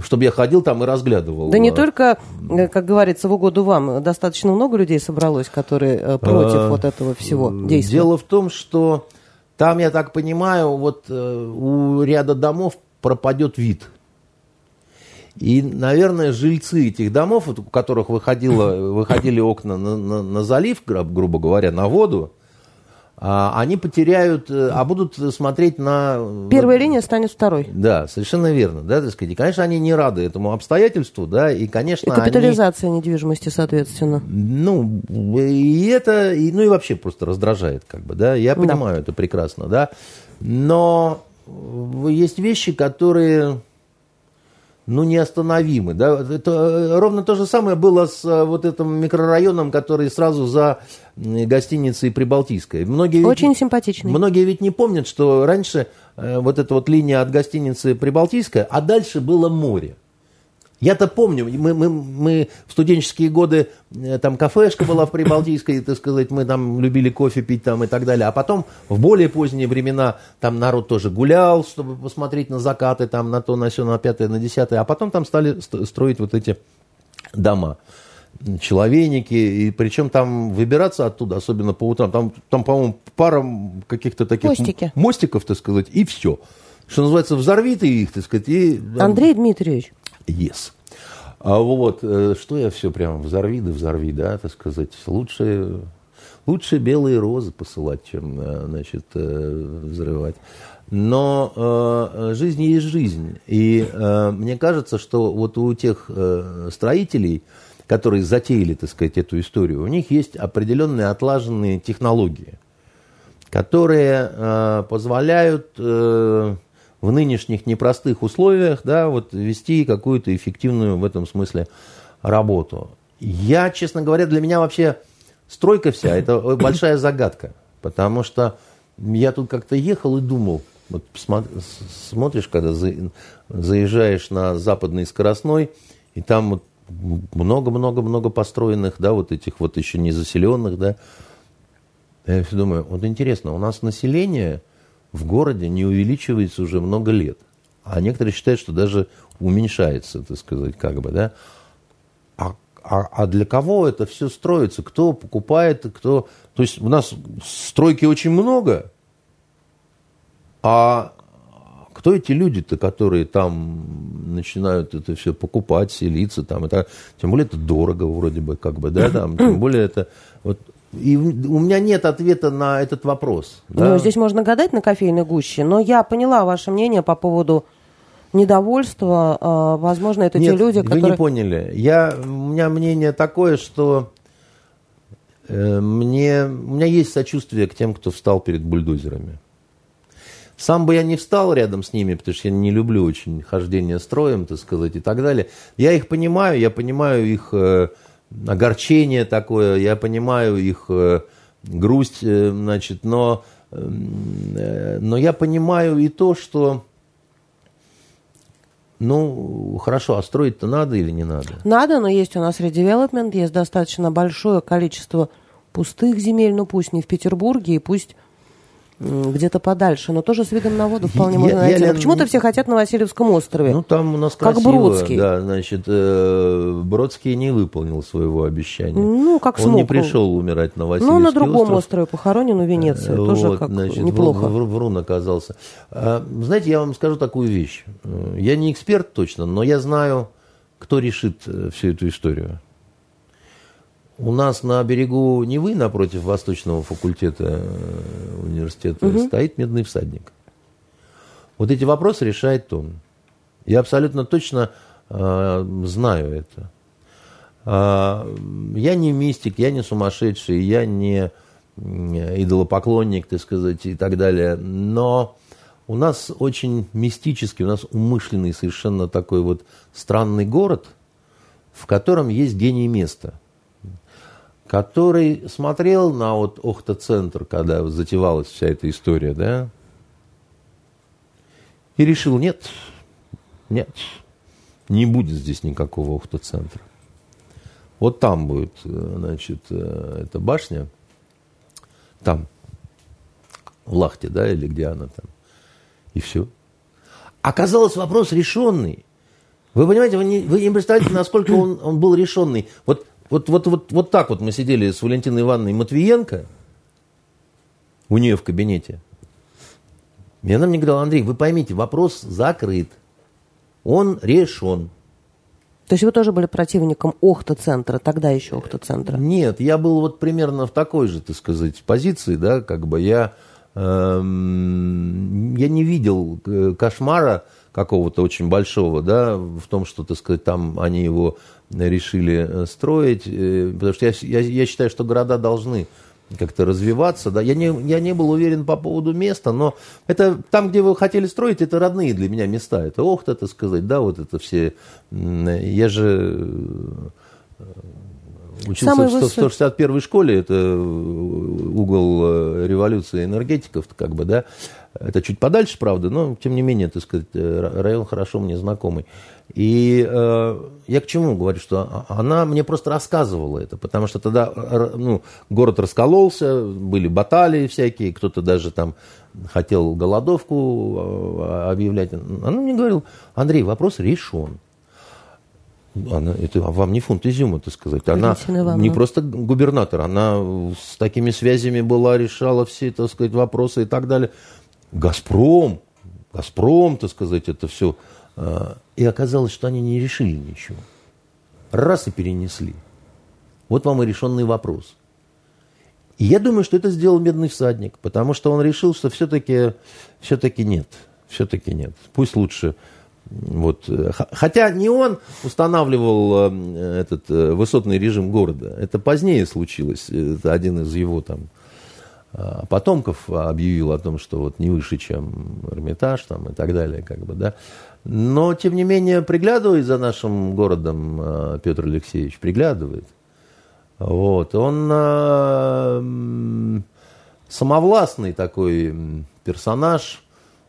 чтобы я ходил там и разглядывал. Да не А, только, э, как говорится, в угоду вам. Достаточно много людей собралось, которые э, против вот этого всего действия. Дело в том, что там, я так понимаю, вот э, у ряда домов пропадет вид. И, наверное, жильцы этих домов, у которых выходило, выходили окна на, на- на залив, гру- грубо говоря, на воду, они потеряют, э, а будут смотреть на... э, Первая линия станет второй. Да, совершенно верно, да, так сказать. И, конечно, они не рады этому обстоятельству, да, и, И конечно, они... капитализация недвижимости, соответственно. Ну, и это, и, ну и вообще просто раздражает, как бы, да, я Да. понимаю это прекрасно, да, но э, есть вещи, которые, ну, неостановимы, да, это э, ровно то же самое было с э, вот этим микрорайоном, который сразу за гостиницей Прибалтийской. Многие ведь- Очень симпатичный. Многие ведь не помнят, что раньше э, вот эта вот линия от гостиницы Прибалтийская, а дальше было море. Я-то помню, мы, мы, мы в студенческие годы, э, там кафешка была в Прибалтийской, так сказать, мы там любили кофе пить там и так далее. А потом в более поздние времена там народ тоже гулял, чтобы посмотреть на закаты, там на то, на все, на пятое, на десятое. А потом там стали ст- строить вот эти дома человейники, и причем там выбираться оттуда, особенно по утрам, там, там по-моему, пара каких-то таких Мостики. мостиков, так сказать, и все. что называется, взорви ты их, так сказать. И, Андрей Дмитриевич. Yes. А вот, э, что я все прям взорви да взорви, да, так сказать. Лучше, лучше белые розы посылать, чем, э, значит, э, взрывать. Но э, жизнь есть жизнь. И э, мне кажется, что вот у тех э, строителей, которые затеяли, так сказать, эту историю, у них есть определенные отлаженные технологии, которые э, позволяют э, в нынешних непростых условиях да, вот, вести какую-то эффективную в этом смысле работу. Я, честно говоря, для меня вообще стройка вся – это большая загадка, потому что я тут как-то ехал и думал – вот смотришь, когда заезжаешь на западный скоростной, и там вот много-много-много построенных, да, вот этих вот еще не заселенных, да. Я все думаю, вот интересно, у нас население в городе не увеличивается уже много лет. А некоторые считают, что даже уменьшается, так сказать, как бы, да. А, а, а для кого это все строится? Кто покупает, кто... То есть у нас стройки очень много, а кто эти люди-то, которые там начинают это все покупать, селиться там, это, тем более это дорого вроде бы, как бы, да, там, тем более это, вот, и у меня нет ответа на этот вопрос. Да? Ну, здесь можно гадать на кофейной гуще, но я поняла ваше мнение по поводу недовольства. А, возможно, это нет, те люди, которые... вы не поняли. Я, у меня мнение такое, что э, мне, у меня есть сочувствие к тем, кто встал перед бульдозерами. Сам бы я не встал рядом с ними, потому что я не люблю очень хождение строем, так сказать, и так далее. Я их понимаю, я понимаю их э, огорчение такое, я понимаю их э, грусть, э, значит, но, э, но я понимаю и то, что ну, хорошо, а строить-то надо или не надо? Надо, но есть у нас редевелопмент, есть достаточно большое количество пустых земель, ну пусть не в Петербурге, и пусть где-то подальше, но тоже с видом на воду вполне я, можно найти. Я, но почему-то все хотят на Васильевском острове. Ну, там у нас как красиво. Бродский. Да, значит, э, Бродский не выполнил своего обещания. Ну, как Он смог. не пришел умирать на Васильевский Ну, на другом остров. острове похоронен у Венеции. Э, тоже вот, как значит, неплохо. Врун, врун оказался. А, знаете, я вам скажу такую вещь. Э, я не эксперт точно, но я знаю, кто решит э, всю эту историю. У нас на берегу Невы, напротив Восточного факультета э, университета, угу. стоит медный всадник. Вот эти вопросы решает он. Я абсолютно точно э, знаю это. Э, я не мистик, я не сумасшедший, я не идолопоклонник, так сказать, и так далее. Но у нас очень мистический, у нас умышленный совершенно такой вот странный город, в котором есть гений места – который смотрел на вот Охта-центр, когда затевалась вся эта история, да, и решил, нет, нет, не будет здесь никакого Охта-центра. Вот там будет, э, значит, э, эта башня, там, в Лахте, да, или где она там, и все. Оказалось, вопрос решенный. Вы понимаете, вы не, вы не представляете, насколько он, он был решенный. Вот вот, вот, вот, вот так вот мы сидели с Валентиной Ивановной Матвиенко у нее в кабинете. И она мне говорила, Андрей, вы поймите, вопрос закрыт. Он решен. То есть вы тоже были противником Охта-центра, тогда еще Охта-центра? Нет, я был вот примерно в такой же, так сказать, позиции, да, как бы я, эм, я не видел э, кошмара какого-то очень большого, да, в том, что, так сказать, там они его решили э, строить, э, потому что я, я, я считаю, что города должны как-то развиваться. Да? Я, не, я не был уверен по поводу места, но это там, где вы хотели строить, это родные для меня места. Это Охта, так сказать, да, вот это все. Я же э, учился Самый в 161 школе, это угол революции энергетиков, как бы, да. Это чуть подальше, правда, но тем не менее, так сказать, район хорошо мне знакомый. И э, я к чему говорю, что она мне просто рассказывала это, потому что тогда ну, город раскололся, были баталии всякие, кто-то даже там хотел голодовку э, объявлять. Она мне говорила, Андрей, вопрос решен. Она, это вам не фунт изюма, так сказать. Она не просто губернатор, она с такими связями была, решала все, так сказать, вопросы и так далее. Газпром Газпром, так сказать, это все. А, и оказалось, что они не решили ничего. Раз и перенесли. Вот вам и решенный вопрос. И я думаю, что это сделал медный всадник, потому что он решил, что все-таки все нет. Все-таки нет. Пусть лучше вот. Хотя не он устанавливал э, этот э, высотный режим города. Это позднее случилось. Это один из его там потомков объявил о том, что вот не выше, чем Эрмитаж там, и так далее. Как бы, да. Но, тем не менее, приглядывает за нашим городом э, Петр Алексеевич, приглядывает. Вот. Он э, самовластный такой персонаж.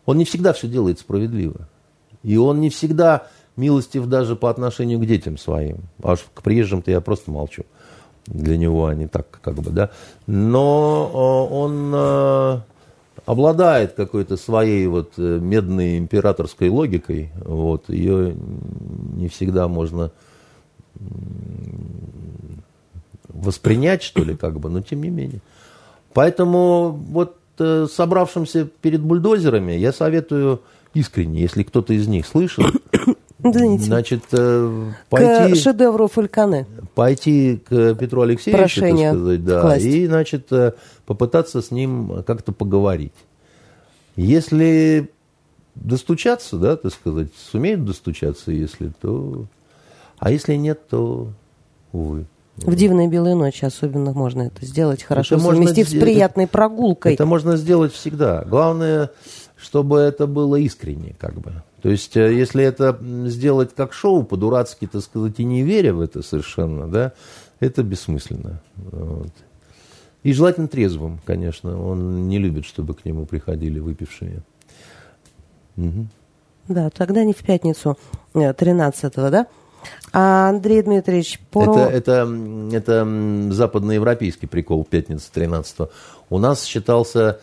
Он не всегда все делает справедливо. И он не всегда милостив даже по отношению к детям своим. А уж к приезжим-то я просто молчу. Для него они так как бы, да. Но э, он э, обладает какой-то своей вот э, медной императорской логикой. Вот. Ее не всегда можно воспринять, что ли, как бы, но тем не менее. Поэтому вот собравшимся перед бульдозерами я советую искренне, если кто-то из них слышал, Извините. Значит, э, пойти... К шедевру Фальконе. Пойти к Петру Алексеевичу, Прошение так сказать, да, и, значит, э, попытаться с ним как-то поговорить. Если достучаться, да, так сказать, сумеют достучаться, если, то... А если нет, то, увы. В дивные белые ночи особенно можно это сделать хорошо, это совместив можно, с приятной прогулкой. Это можно сделать всегда. Главное, чтобы это было искренне, как бы. То есть, э, если это сделать как шоу, по-дурацки, так сказать, и не веря в это совершенно, да, это бессмысленно. Вот. И желательно трезвым, конечно. Он не любит, чтобы к нему приходили выпившие. Угу. Да, тогда не в пятницу 13-го, э, да? А Андрей Дмитриевич, про... Это, это, это западноевропейский прикол пятница 13 -го. У нас считался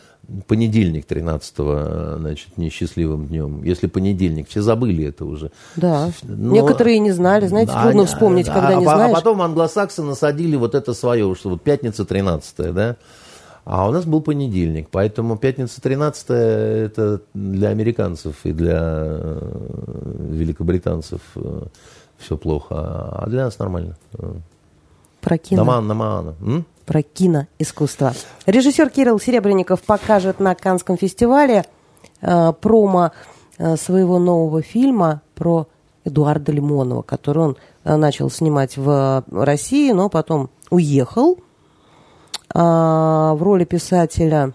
понедельник 13-го, значит, несчастливым днем. Если понедельник, все забыли это уже. Да. Но... Некоторые не знали, знаете, а, трудно вспомнить, а, когда а, не а знаешь. А потом англосаксы насадили вот это свое, что вот пятница 13 да. А у нас был понедельник, поэтому пятница 13 это для американцев и для э, великобританцев э, все плохо, а для нас нормально. Про кино. Наман, намана. М? Про киноискусство. Режиссер Кирилл Серебренников покажет на Канском фестивале э, промо э, своего нового фильма про Эдуарда Лимонова, который он э, начал снимать в России, но потом уехал э, в роли писателя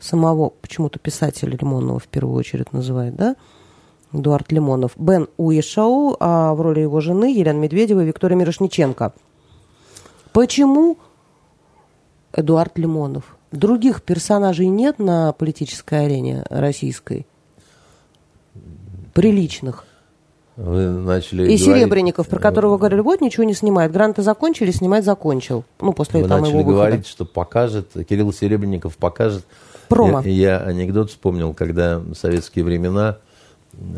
самого, почему-то писателя Лимонова в первую очередь называют, да, Эдуард Лимонов, Бен Уишау, а в роли его жены Елена Медведева и Виктория Мирошниченко. Почему Эдуард Лимонов. Других персонажей нет на политической арене российской? Приличных. Вы начали И говорить... Серебренников, про которого говорили, вот ничего не снимает. Гранты закончили, снимать закончил. Ну, после Вы там, начали его выхода. говорить, что покажет, Кирилл Серебренников покажет. Промо. Я, я анекдот вспомнил, когда в советские времена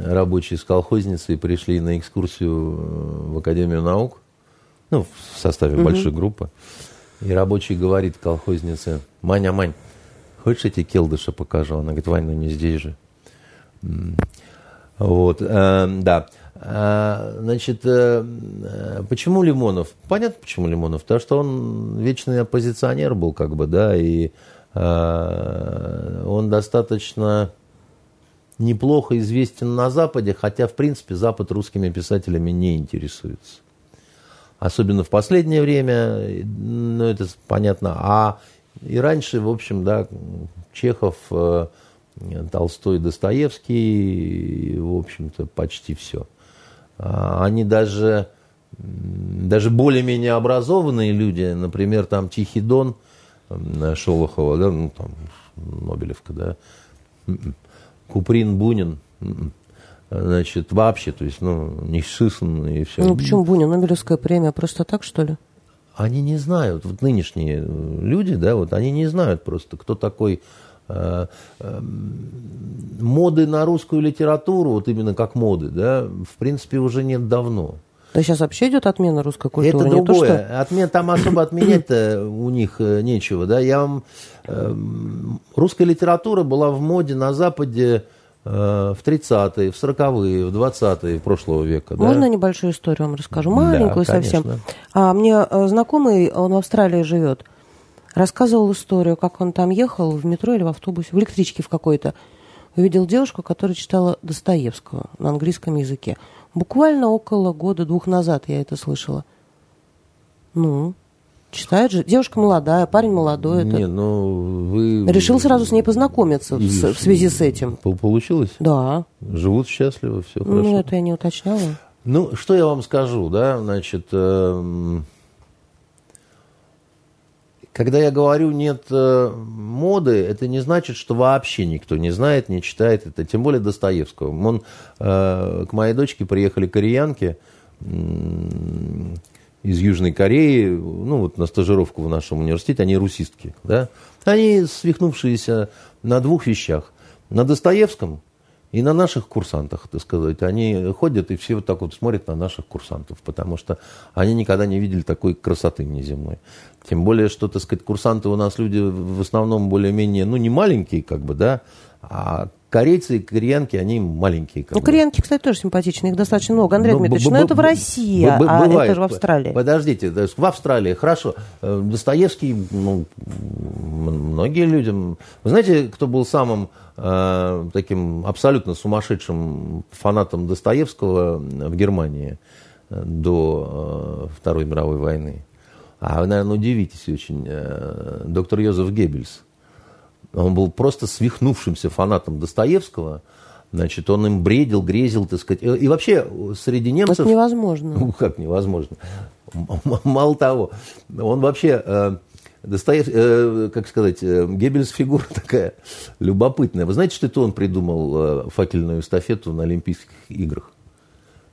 рабочие с колхозницей пришли на экскурсию в Академию наук, ну, в составе угу. большой группы. И рабочий говорит колхознице, Маня, Мань, хочешь эти келдыша покажу? Она говорит, Вань, ну не здесь же. Вот, э, да. А, значит, э, почему Лимонов? Понятно, почему Лимонов. Потому что он вечный оппозиционер был, как бы, да, и э, он достаточно неплохо известен на Западе, хотя, в принципе, Запад русскими писателями не интересуется особенно в последнее время, ну, это понятно. А и раньше, в общем, да, Чехов, э, Толстой, Достоевский, в общем-то, почти все. А они даже, даже более-менее образованные люди, например, там Тихий Дон Шолохова, да, ну, там, Нобелевка, да, м-м. Куприн, Бунин, м-м значит, вообще, то есть, ну, не Шисон и все. Ну, почему Бунин? Нобелевская премия просто так, что ли? Они не знают, вот нынешние люди, да, вот они не знают просто, кто такой э, э, моды на русскую литературу, вот именно как моды, да, в принципе, уже нет давно. Да сейчас вообще идет отмена русской культуры. Это другое. То, что... Отмен, там особо отменять-то у них э, нечего. Да? Я вам... Э, русская литература была в моде на Западе в 30-е, в 40-е, в 20-е прошлого века. Можно да? небольшую историю вам расскажу? Маленькую да, совсем. А, мне знакомый, он в Австралии живет, рассказывал историю, как он там ехал в метро или в автобусе, в электричке в какой-то. Увидел девушку, которая читала Достоевского на английском языке. Буквально около года-двух назад я это слышала. Ну, читает же. Девушка молодая, парень молодой. Не, ну вы... Решил сразу с ней познакомиться И в, в связи с этим. Получилось? Да. Живут счастливо, все хорошо. Ну, это я не уточняла. Ну, что я вам скажу, да, значит, э, когда я говорю нет э, моды, это не значит, что вообще никто не знает, не читает это, тем более Достоевского. Он, э, к моей дочке приехали кореянки э, из Южной Кореи, ну вот на стажировку в нашем университете, они русистки, да, они свихнувшиеся на двух вещах, на Достоевском и на наших курсантах, так сказать. Они ходят и все вот так вот смотрят на наших курсантов, потому что они никогда не видели такой красоты неземной. Тем более, что, так сказать, курсанты у нас люди в основном более-менее, ну, не маленькие, как бы, да, а корейцы и кореянки, они маленькие. ну, кореянки, кстати, тоже симпатичные, их достаточно много. Андрей ну, Дмитриевич, но это в России, а это же в Австралии. Подождите, в Австралии, хорошо. Э, Достоевский, ну, многие людям... Вы знаете, кто был самым э, таким абсолютно сумасшедшим фанатом Достоевского в Германии э, до э, Второй мировой войны? А вы, наверное, удивитесь очень. Э, доктор Йозеф Геббельс. Он был просто свихнувшимся фанатом Достоевского. Значит, он им бредил, грезил, так сказать. И вообще среди немцев... Это невозможно. Ну, как невозможно? Мало того, он вообще... Э, Достоев, э, как сказать, э, Геббельс фигура такая любопытная. Вы знаете, что это он придумал факельную эстафету на Олимпийских играх?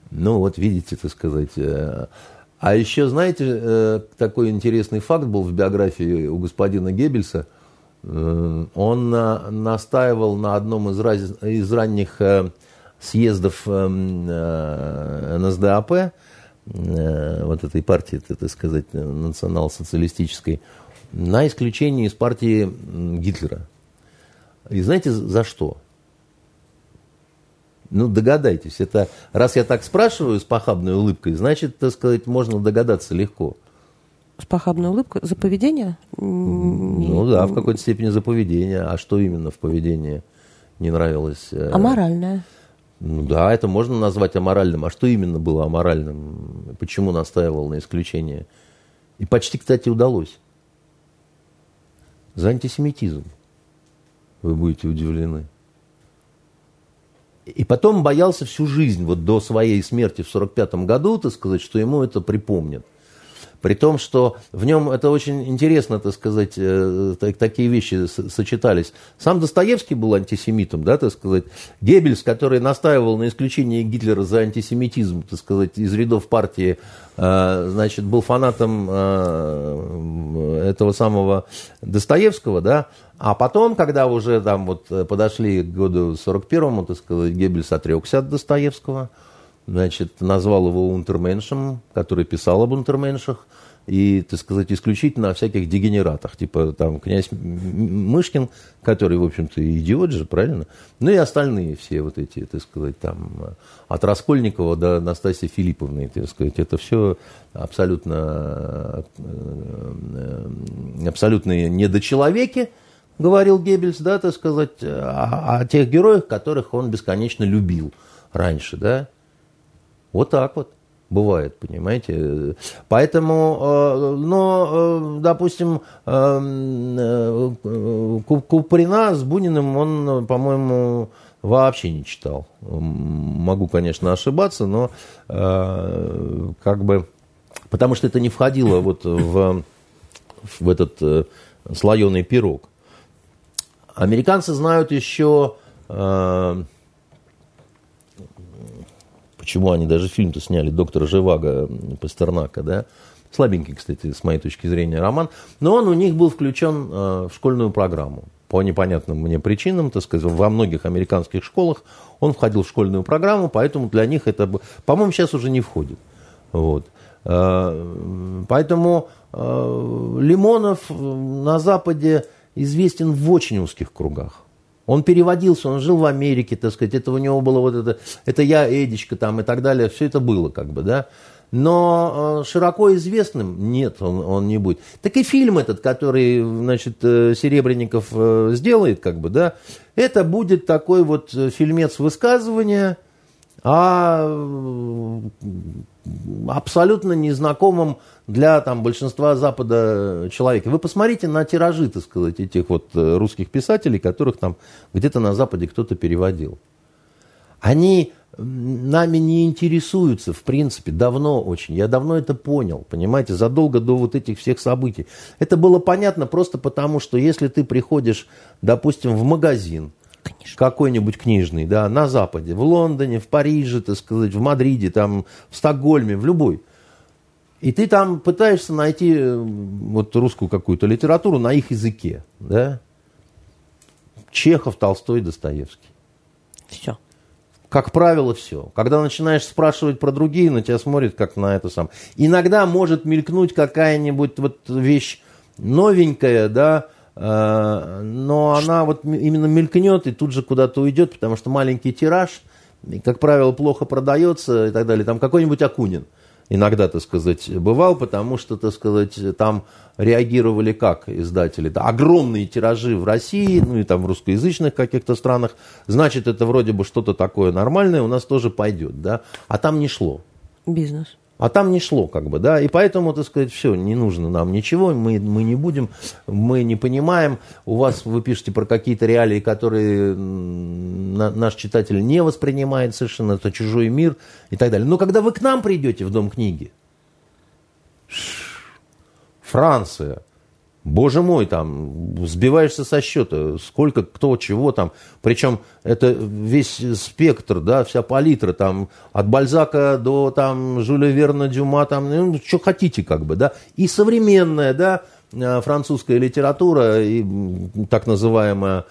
Ну, вот видите, так сказать. А еще, знаете, такой интересный факт был в биографии у господина Геббельса – Э, он настаивал на одном из, раз, из ранних э, съездов э, НСДАП, вот этой партии, так сказать, национал-социалистической, на исключение из партии Гитлера. И знаете, за что? Ну, догадайтесь. Это, раз я так спрашиваю с похабной улыбкой, значит, так сказать, можно догадаться легко с похабной улыбкой. За поведение? Ну да, в какой-то степени за поведение. А что именно в поведении не нравилось? Э, Аморальное. Ну да, это можно назвать аморальным. А что именно было аморальным? Почему настаивал на исключение? И почти, кстати, удалось. За антисемитизм. Вы будете удивлены. И потом боялся всю жизнь, вот до своей смерти в 45 году, так сказать, что ему это припомнят. При том, что в нем это очень интересно, так сказать, э, такие вещи сочетались. Сам Достоевский был антисемитом, да, так сказать. Геббельс, который настаивал на исключении Гитлера за антисемитизм, так сказать, из рядов партии, э, значит, был фанатом э, этого самого Достоевского, да, а потом, когда уже там вот подошли к году 41-му, так сказать, Геббельс отрекся от Достоевского, значит, назвал его унтерменшем, который писал об унтерменшах, и, так сказать, исключительно о всяких дегенератах, типа там князь Мышкин, который, в общем-то, идиот же, правильно? Ну и остальные все вот эти, так сказать, там, от Раскольникова до Настасьи Филипповны, так сказать, это все абсолютно, э, абсолютные недочеловеки, говорил Геббельс, да, так сказать, о, о тех героях, которых он бесконечно любил раньше, да, вот так вот бывает, понимаете. Поэтому, э, но, э, допустим, э, Куприна с Буниным он, по-моему, вообще не читал. Могу, конечно, ошибаться, но как бы... Потому что это не входило вот в, в этот слоеный пирог. Американцы знают еще Почему они даже фильм-то сняли «Доктора Живаго» Пастернака, да? Слабенький, кстати, с моей точки зрения, роман. Но он у них был включен э, в школьную программу. По непонятным мне причинам, так сказать, во многих американских школах он входил в школьную программу, поэтому для них это, по-моему, сейчас уже не входит. Вот. Э, поэтому э, Лимонов на Западе известен в очень узких кругах. Он переводился, он жил в Америке, так сказать, это у него было вот это, это я, Эдичка там и так далее, все это было как бы, да. Но э, широко известным нет, он, он не будет. Так и фильм этот, который, значит, э, Серебренников э, сделает, как бы, да, это будет такой вот фильмец высказывания о абсолютно незнакомом для там, большинства Запада человека. Вы посмотрите на тиражи, так сказать, этих вот русских писателей, которых там где-то на Западе кто-то переводил. Они нами не интересуются, в принципе, давно очень. Я давно это понял, понимаете, задолго до вот этих всех событий. Это было понятно просто потому, что если ты приходишь, допустим, в магазин, какой-нибудь книжный, да, на Западе, в Лондоне, в Париже, так сказать, в Мадриде, там, в Стокгольме, в любой, и ты там пытаешься найти э, вот русскую какую-то литературу на их языке, да, Чехов, Толстой, Достоевский. Все как правило, все. Когда начинаешь спрашивать про другие, на тебя смотрят как на это сам. Иногда может мелькнуть какая-нибудь вот вещь новенькая, да, э, но она вот именно мелькнет и тут же куда-то уйдет, потому что маленький тираж, как правило, плохо продается и так далее. Там какой-нибудь Акунин – иногда, так сказать, бывал, потому что, так сказать, там реагировали как издатели. Да, огромные тиражи в России, ну и там в русскоязычных каких-то странах, значит, это вроде бы что-то такое нормальное, у нас тоже пойдет, да, а там не шло. Бизнес. А там не шло, как бы, да, и поэтому, так сказать, все, не нужно нам ничего, мы, мы не будем, мы не понимаем, у вас вы пишете про какие-то реалии, которые на, наш читатель не воспринимает совершенно, это чужой мир и так далее. Но когда вы к нам придете в Дом книги, Франция, Боже мой, там, сбиваешься со счета, сколько, кто, чего там. Причем это весь спектр, да, вся палитра, там, от Бальзака до, там, Жюля Верна, Дюма, там, ну, что хотите, как бы, да. И современная, да, э, французская литература, и так называемая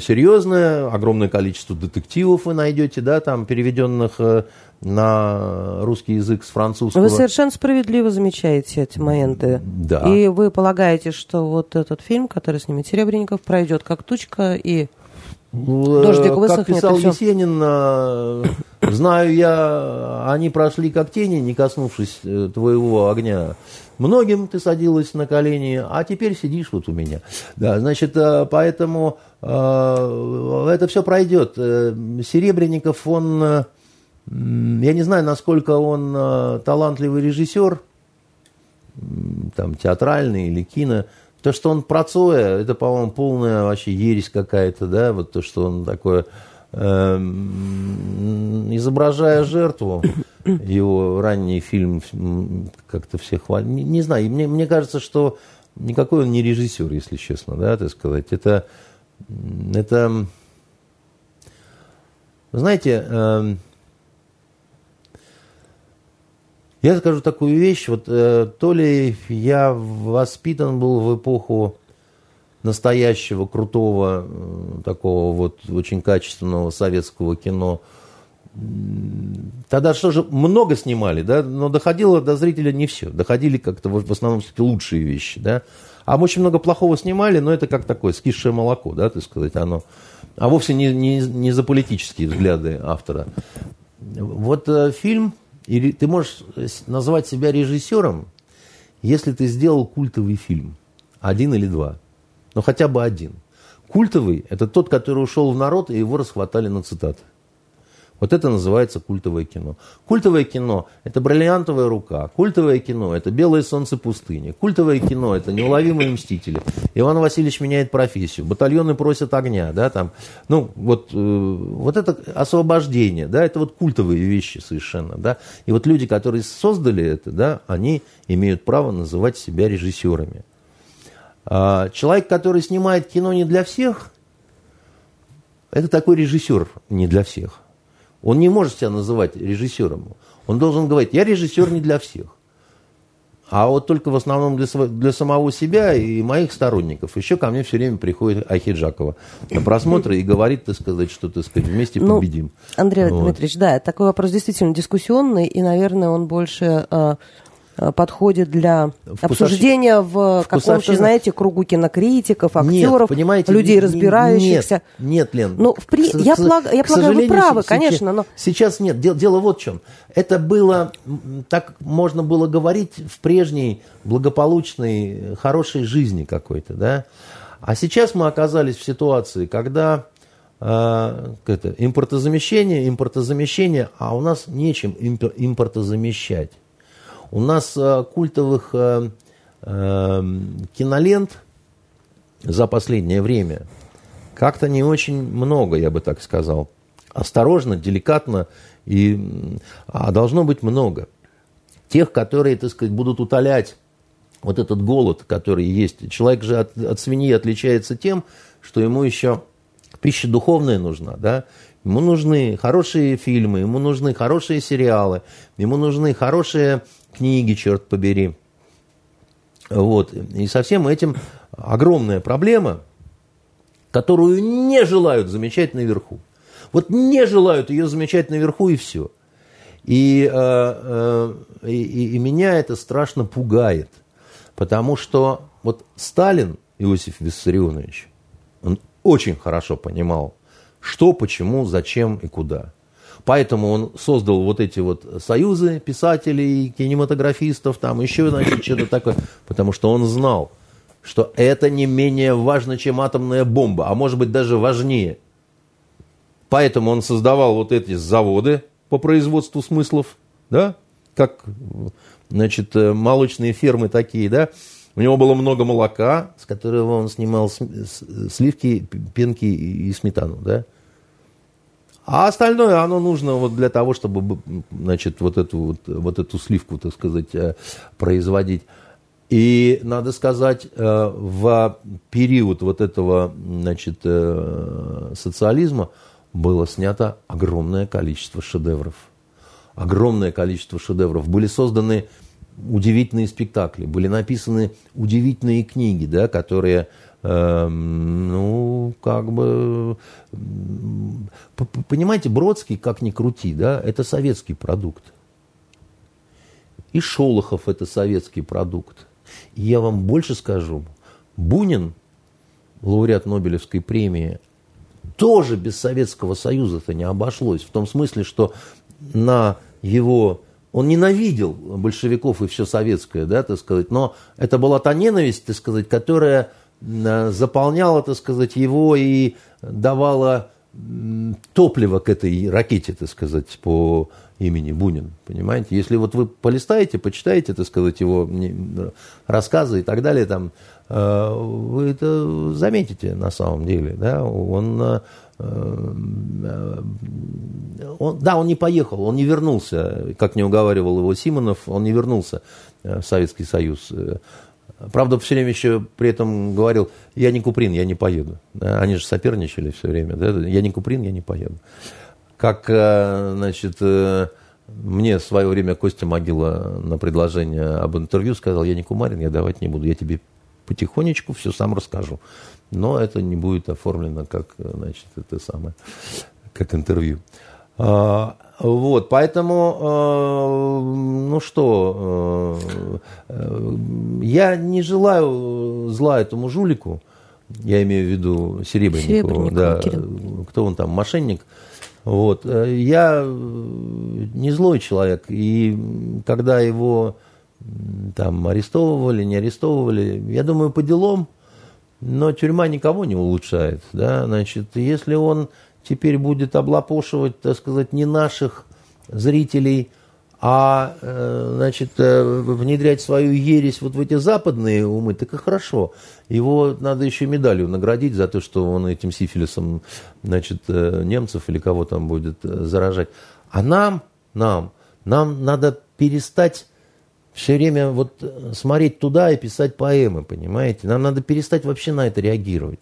серьезная, огромное количество детективов вы найдете, да, там, переведенных э, на русский язык с французского. Вы совершенно справедливо замечаете эти моменты. Да. И вы полагаете, что вот этот фильм, который снимет Серебренников, пройдет как тучка и ну, дождик высохнет. Как писал Есенин, э, знаю я, они прошли как тени, не коснувшись э, твоего огня. Многим ты садилась на колени, а теперь сидишь вот у меня. Да, значит, э, поэтому это все пройдет. Серебренников, он я не знаю, насколько он э, талантливый режиссер, там, театральный или кино. То, что он про Цоя, это, по-моему, полная вообще ересь какая-то, да, вот то, что он такое, э, изображая жертву, его ранний фильм как-то всех хвалит. Не, не знаю, мне, мне кажется, что никакой он не режиссер, если честно, да, так сказать. Это, это знаете, э, Я скажу такую вещь, вот э, то ли я воспитан был в эпоху настоящего, крутого, э, такого вот очень качественного советского кино. Тогда что же, много снимали, да, но доходило до зрителя не все. Доходили как-то в основном кстати, лучшие вещи, да. А мы очень много плохого снимали, но это как такое скисшее молоко, да, так сказать, оно. А вовсе не, не, не за политические взгляды автора. Вот э, фильм и ты можешь назвать себя режиссером, если ты сделал культовый фильм. Один или два. Но хотя бы один. Культовый – это тот, который ушел в народ, и его расхватали на цитаты. Вот это называется культовое кино. Культовое кино – это бриллиантовая рука. Культовое кино – это белое солнце пустыни. Культовое кино – это неуловимые мстители. Иван Васильевич меняет профессию. Батальоны просят огня. Да, там. Ну, вот, э, вот это освобождение. Да, это вот культовые вещи совершенно. Да. И вот люди, которые создали это, да, они имеют право называть себя режиссерами. А человек, который снимает кино не для всех, это такой режиссер не для всех. Он не может себя называть режиссером. Он должен говорить, я режиссер не для всех. А вот только в основном для, для самого себя и моих сторонников. Еще ко мне все время приходит Ахиджакова на просмотры и говорит, так сказать, что, так сказать, вместе ну, победим. Андрей вот. Дмитриевич, да, такой вопрос действительно дискуссионный, и, наверное, он больше... Э, э, подходит для обсуждения в каком-то, знаете, кругу кинокритиков, актеров, нет, людей, разбирающихся. Нет, нет Лен. Ну, в при... к, я, плаг... я полагаю, вы правы, сейчас, конечно, но... Сейчас нет. Дело, дело вот в чем. Это было, так можно было говорить в прежней благополучной, хорошей жизни какой-то, да. А сейчас мы оказались в ситуации, когда э, это, импортозамещение, импортозамещение, а у нас нечем импортозамещать. У нас э, культовых э, э, кинолент за последнее время как-то не очень много, я бы так сказал. Осторожно, деликатно, и, а должно быть много. Тех, которые, так сказать, будут утолять вот этот голод, который есть. Человек же от, от свиньи отличается тем, что ему еще пища духовная нужна, да, ему нужны хорошие фильмы, ему нужны хорошие сериалы, ему нужны хорошие книги, черт побери. Вот. И со всем этим огромная проблема, которую не желают замечать наверху. Вот не желают ее замечать наверху и все. И, э, э, и, и меня это страшно пугает – Потому что вот Сталин, Иосиф Виссарионович, он очень хорошо понимал, что, почему, зачем и куда. Поэтому он создал вот эти вот союзы писателей, кинематографистов, там еще, значит, что-то такое. Потому что он знал, что это не менее важно, чем атомная бомба, а может быть даже важнее. Поэтому он создавал вот эти заводы по производству смыслов, да, как значит, э, молочные фермы такие, да, у него было много молока, с которого он снимал сливки, пенки и сметану, да. А остальное, оно нужно вот для того, чтобы, значит, вот эту, вот, вот эту сливку, так сказать, э, производить. И, надо сказать, э, в период вот этого, значит, социализма было снято огромное количество шедевров огромное количество шедевров. Были созданы удивительные спектакли, были написаны удивительные книги, да, которые, э, ну, как бы, понимаете, Бродский, как ни крути, да, это советский продукт. И Шолохов это советский продукт. И я вам больше скажу, Бунин, лауреат Нобелевской премии, тоже без Советского Союза-то не обошлось. В том смысле, что на его... Он ненавидел большевиков и все советское, да, так сказать, но это была та ненависть, так сказать, которая заполняла, так сказать, его и давала топливо к этой ракете, так сказать, по имени Бунин, понимаете? Если вот вы полистаете, почитаете, так сказать, его рассказы и так далее, там, э, вы это заметите на самом деле, да, он э, Э, он, да, он не поехал, он не вернулся, как не уговаривал его Симонов, он не вернулся в Советский Союз. Э, правда, все время еще при этом говорил, я не Куприн, я не поеду. Они же соперничали все время. Да? Я не Куприн, я не поеду. Как, значит, мне в свое время Костя Могила на предложение об интервью сказал, я не Кумарин, я давать не буду, я тебе потихонечку все сам расскажу но это не будет оформлено как, значит, это самое, как интервью. А, вот, поэтому, а, ну что, а, я не желаю зла этому жулику, я имею в виду Серебренникову, да, кто он там, мошенник. Вот, я не злой человек, и когда его там арестовывали, не арестовывали, я думаю, по делам, но тюрьма никого не улучшает. Да? Значит, если он теперь будет облапошивать, так сказать, не наших зрителей, а э, значит, э, внедрять свою ересь вот в эти западные умы, так и хорошо. Его надо еще медалью наградить за то, что он этим сифилисом значит, э, немцев или кого там будет заражать. А нам, нам, нам надо перестать все время вот смотреть туда и писать поэмы, понимаете? Нам надо перестать вообще на это реагировать.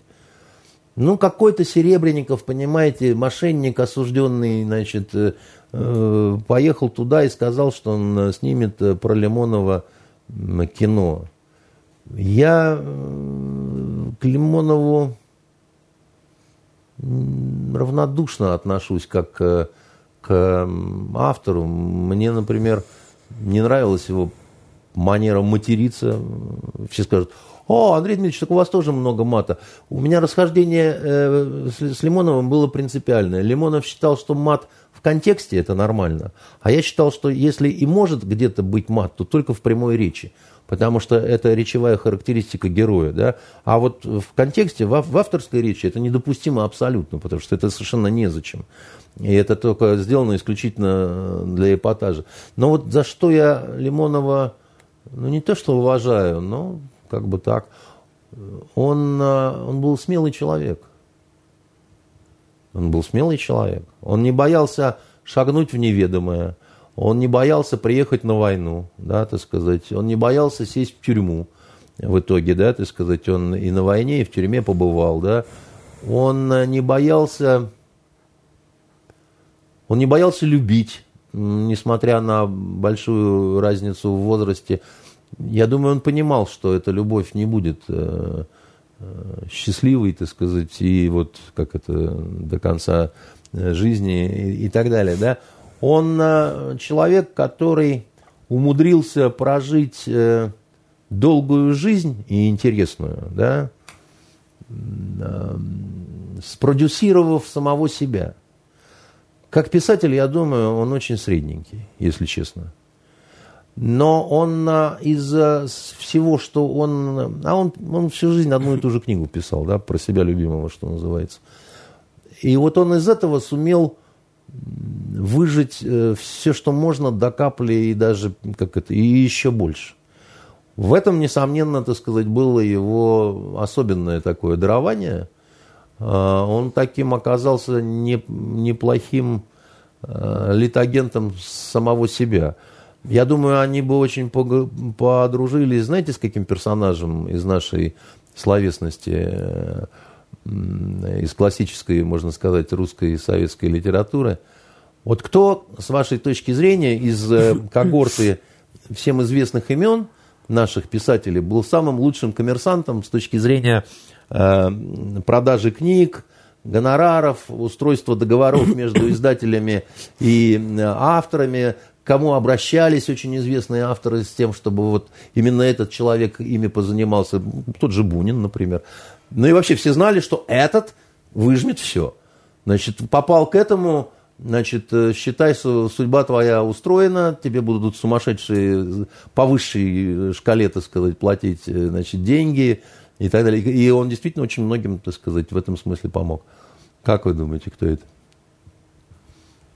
Ну, какой-то Серебренников, понимаете, мошенник осужденный, значит, э, э поехал туда и сказал, что он э, снимет про Лимонова кино. Я к Лимонову равнодушно отношусь как к автору. Мне, например, не нравилась его манера материться. Все скажут, о, Андрей Дмитриевич, так у вас тоже много мата. У меня расхождение э, с, с Лимоновым было принципиальное. Лимонов считал, что мат в контексте это нормально. А я считал, что если и может где-то быть мат, то только в прямой речи. Потому что это речевая характеристика героя. Да? А вот в контексте, в, в авторской речи это недопустимо абсолютно, потому что это совершенно незачем. И это только сделано исключительно для эпатажа. Но вот за что я Лимонова, ну не то что уважаю, но как бы так, он, он был смелый человек. Он был смелый человек. Он не боялся шагнуть в неведомое. Он не боялся приехать на войну, да, так сказать. Он не боялся сесть в тюрьму в итоге, да, так сказать. Он и на войне, и в тюрьме побывал, да. Он не боялся он не боялся любить, несмотря на большую разницу в возрасте. Я думаю, он понимал, что эта любовь не будет э, э, счастливой, так сказать, и вот как это до конца э, жизни и, и так далее. Да? Он человек, который умудрился прожить долгую жизнь и интересную, да, спродюсировав самого себя – как писатель, я думаю, он очень средненький, если честно. Но он из всего, что он... А он, он всю жизнь одну и ту же книгу писал, да, про себя любимого, что называется. И вот он из этого сумел выжить э, все, что можно до капли и даже как это, и еще больше. В этом, несомненно, так сказать, было его особенное такое дарование – он таким оказался не, неплохим э, литагентом самого себя. Я думаю, они бы очень подружились, знаете, с каким персонажем из нашей словесности, э, из классической, можно сказать, русской и советской литературы. Вот кто, с вашей точки зрения, из э, когорты всем известных имен наших писателей был самым лучшим коммерсантом с точки зрения Э, продажи книг, гонораров, устройства договоров между издателями и э, авторами, кому обращались очень известные авторы с тем, чтобы вот именно этот человек ими позанимался, тот же Бунин, например. Ну и вообще все знали, что этот выжмет все. Значит, попал к этому, значит, э, считай, судьба твоя устроена, тебе будут сумасшедшие по высшей шкале, так сказать, платить, значит, деньги, и так далее. И он действительно очень многим, так сказать, в этом смысле помог. Как вы думаете, кто это?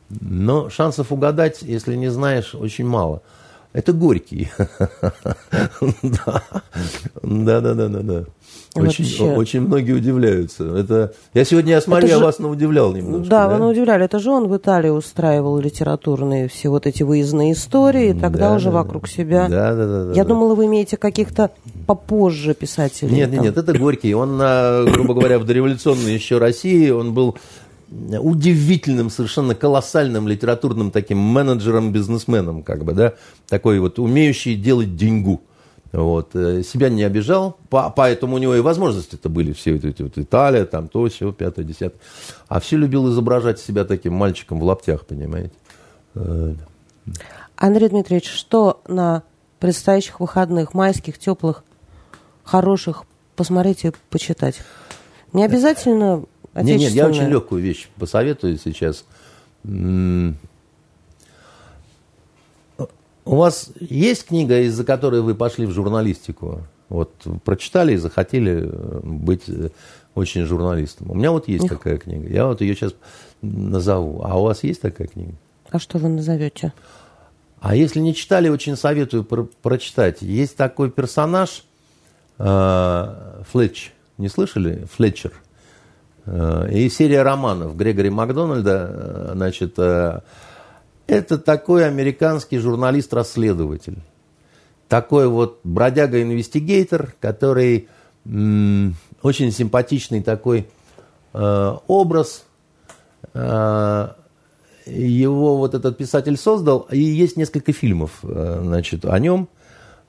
Но шансов угадать, если не знаешь, очень мало. Это Горький. Да, да, да, да, да. Очень, Вообще. очень многие удивляются. Это я сегодня я смотрел, же... вас удивлял немножко. Да, да, вы удивляли. Это же он в Италии устраивал литературные все вот эти выездные истории, и тогда да, уже да, вокруг себя. Да, да, да. Я да, думала, вы имеете каких-то попозже писателей. Нет, нет, нет, это Горький. Он, грубо говоря, в дореволюционной еще России, он был удивительным, совершенно колоссальным литературным таким менеджером, бизнесменом, как бы, да, такой вот умеющий делать деньгу. Вот. Э, себя не обижал, поэтому у него и возможности-то были все эти вот Италия, там то, все, пятое, десятое. А все любил изображать себя таким мальчиком в лаптях, понимаете. Э, Андрей Дмитриевич, что на предстоящих выходных, майских, теплых, хороших, посмотрите, почитать? Не обязательно нет, нет, я очень легкую вещь посоветую сейчас. У вас есть книга, из-за которой вы пошли в журналистику? Вот прочитали и захотели э, быть э, очень журналистом. У меня вот есть Их... такая книга. Я вот ее сейчас назову. А у вас есть такая книга? А что вы назовете? А если не читали, очень советую про прочитать. Есть такой персонаж э, Флетч. Не слышали? Флетчер. Э, и серия романов Грегори Макдональда, значит, э, это такой американский журналист-расследователь. Такой вот бродяга-инвестигейтор, который очень симпатичный такой образ. Его вот этот писатель создал, и есть несколько фильмов, значит, о нем.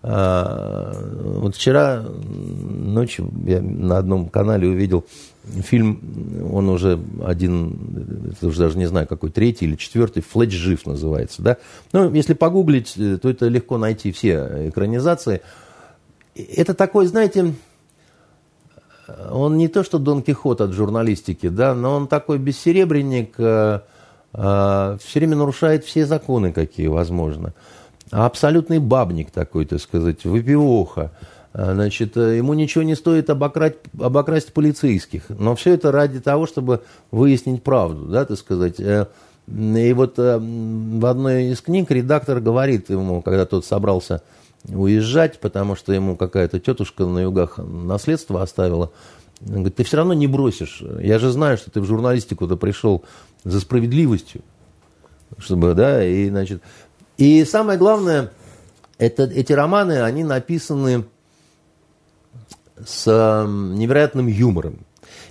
Вот вчера ночью я на одном канале увидел фильм, он уже один уже даже не знаю, какой третий или четвертый, Флетч жив называется, да. Ну, если погуглить, то это легко найти все экранизации. Это такой, знаете, он не то, что Дон Кихот от журналистики, да, но он такой бессеребренник, э, э, все время нарушает все законы, какие возможно. Абсолютный бабник такой, так сказать, выпивоха. Э, значит, э, ему ничего не стоит обокрасть, обокрасть полицейских. Но все это ради того, чтобы выяснить правду, да, так сказать. Э, и вот в одной из книг редактор говорит ему, когда тот собрался уезжать, потому что ему какая-то тетушка на югах наследство оставила. Говорит, ты все равно не бросишь. Я же знаю, что ты в журналистику-то пришел за справедливостью. Чтобы, да, и, значит... И самое главное, это, эти романы, они написаны с невероятным юмором.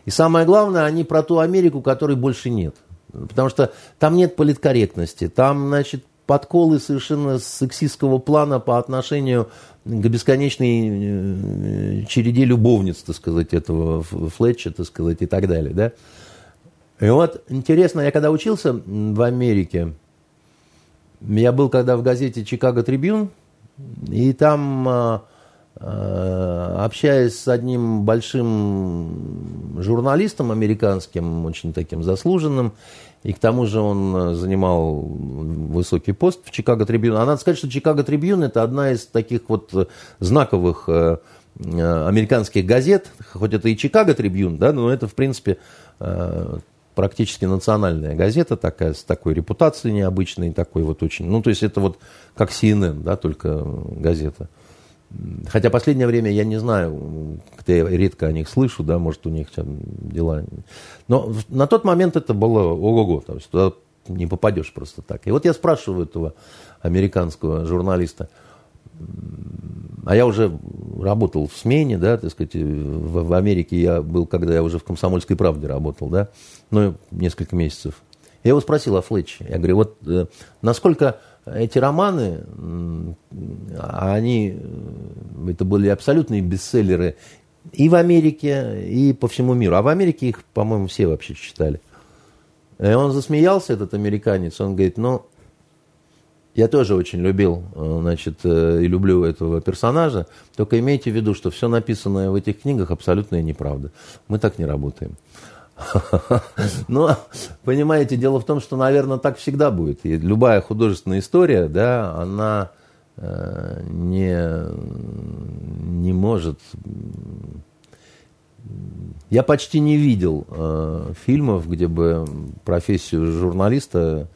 И самое главное, они про ту Америку, которой больше нет. Потому что там нет политкорректности, там, значит, подколы совершенно сексистского плана по отношению к бесконечной э, череде любовниц, так сказать, этого Флетча, так сказать, и так далее, да. И вот интересно, я когда учился в Америке, я был когда в газете «Чикаго Трибюн», и там, а, общаясь с одним большим журналистом американским, очень таким заслуженным, и к тому же он э, занимал высокий пост в Чикаго Трибюн. А надо сказать, что Чикаго Трибюн это одна из таких вот э, знаковых э, американских газет, хоть это и Чикаго Трибюн, да, но это, в принципе, практически национальная газета такая, с такой репутацией необычной, такой вот очень, ну, то есть это вот как CNN, да, только газета. Хотя последнее время я не знаю, я редко о них слышу, да, может, у них там дела. Но на тот момент это было ого-го, то есть туда не попадешь просто так. И вот я спрашиваю этого американского журналиста, а я уже работал в смене, да, так сказать, в, в Америке я был, когда я уже в «Комсомольской правде» работал, да, ну, несколько месяцев. Я его спросил о Флетче. Я говорю, вот э, насколько эти романы, они, э, это были абсолютные бестселлеры и в Америке, и по всему миру. А в Америке их, по-моему, все вообще читали. И он засмеялся, этот американец, он говорит, ну, я тоже очень любил, э, значит, э, и люблю этого персонажа, только имейте в виду, что все написанное в этих книгах абсолютная неправда. Мы так не работаем. Но, понимаете, дело в том, что, наверное, так всегда будет. И любая художественная история, да, она э, не, не может... Я почти не видел э, фильмов, где бы профессию журналиста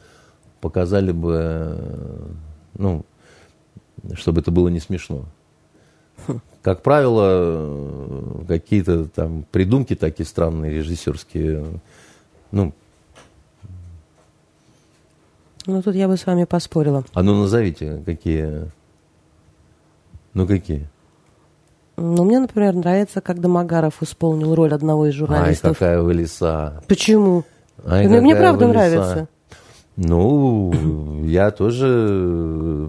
показали бы, э, ну, чтобы это было не смешно. Как правило, какие-то там придумки такие странные, режиссерские, ну... Ну, тут я бы с вами поспорила. А ну, назовите, какие... Ну, какие? Ну, мне, например, нравится, как Домогаров исполнил роль одного из журналистов. Ай, какая вы лиса. Почему? Ай, ну, мне правда нравится. Ну, я тоже,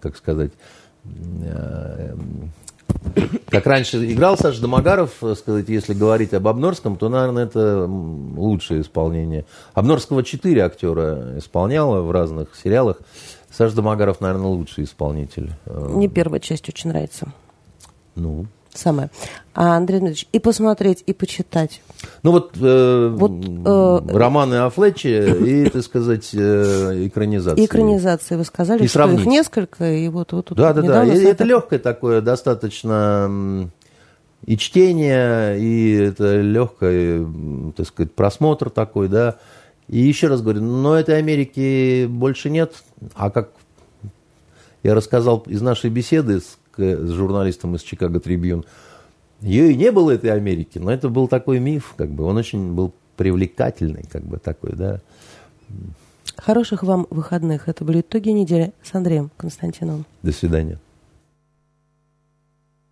как сказать, э, как раньше играл Саша Домогаров, э, сказать, если говорить об Обнорском, то, наверное, это лучшее исполнение. Обнорского четыре актера исполняла в разных сериалах. Саша Домогаров, наверное, лучший исполнитель. Мне первая часть очень нравится. Ну, самое. А, Андрей Дмитриевич, и посмотреть, и почитать. Ну вот, э, вот э, романы о Флетче и, так сказать, э, экранизации. Экранизации, вы сказали, и что сравнить. их несколько, и вот, вот Да, да, да, и это легкое такое, достаточно и чтение, и это легкое, так сказать, просмотр такой, да. И еще раз говорю, но этой Америки больше нет, а как я рассказал из нашей беседы с с журналистом из Чикаго Трибьюн. Ее и не было, этой Америки, но это был такой миф, как бы, он очень был привлекательный, как бы такой, да. Хороших вам выходных. Это были итоги недели с Андреем Константиновым. До свидания.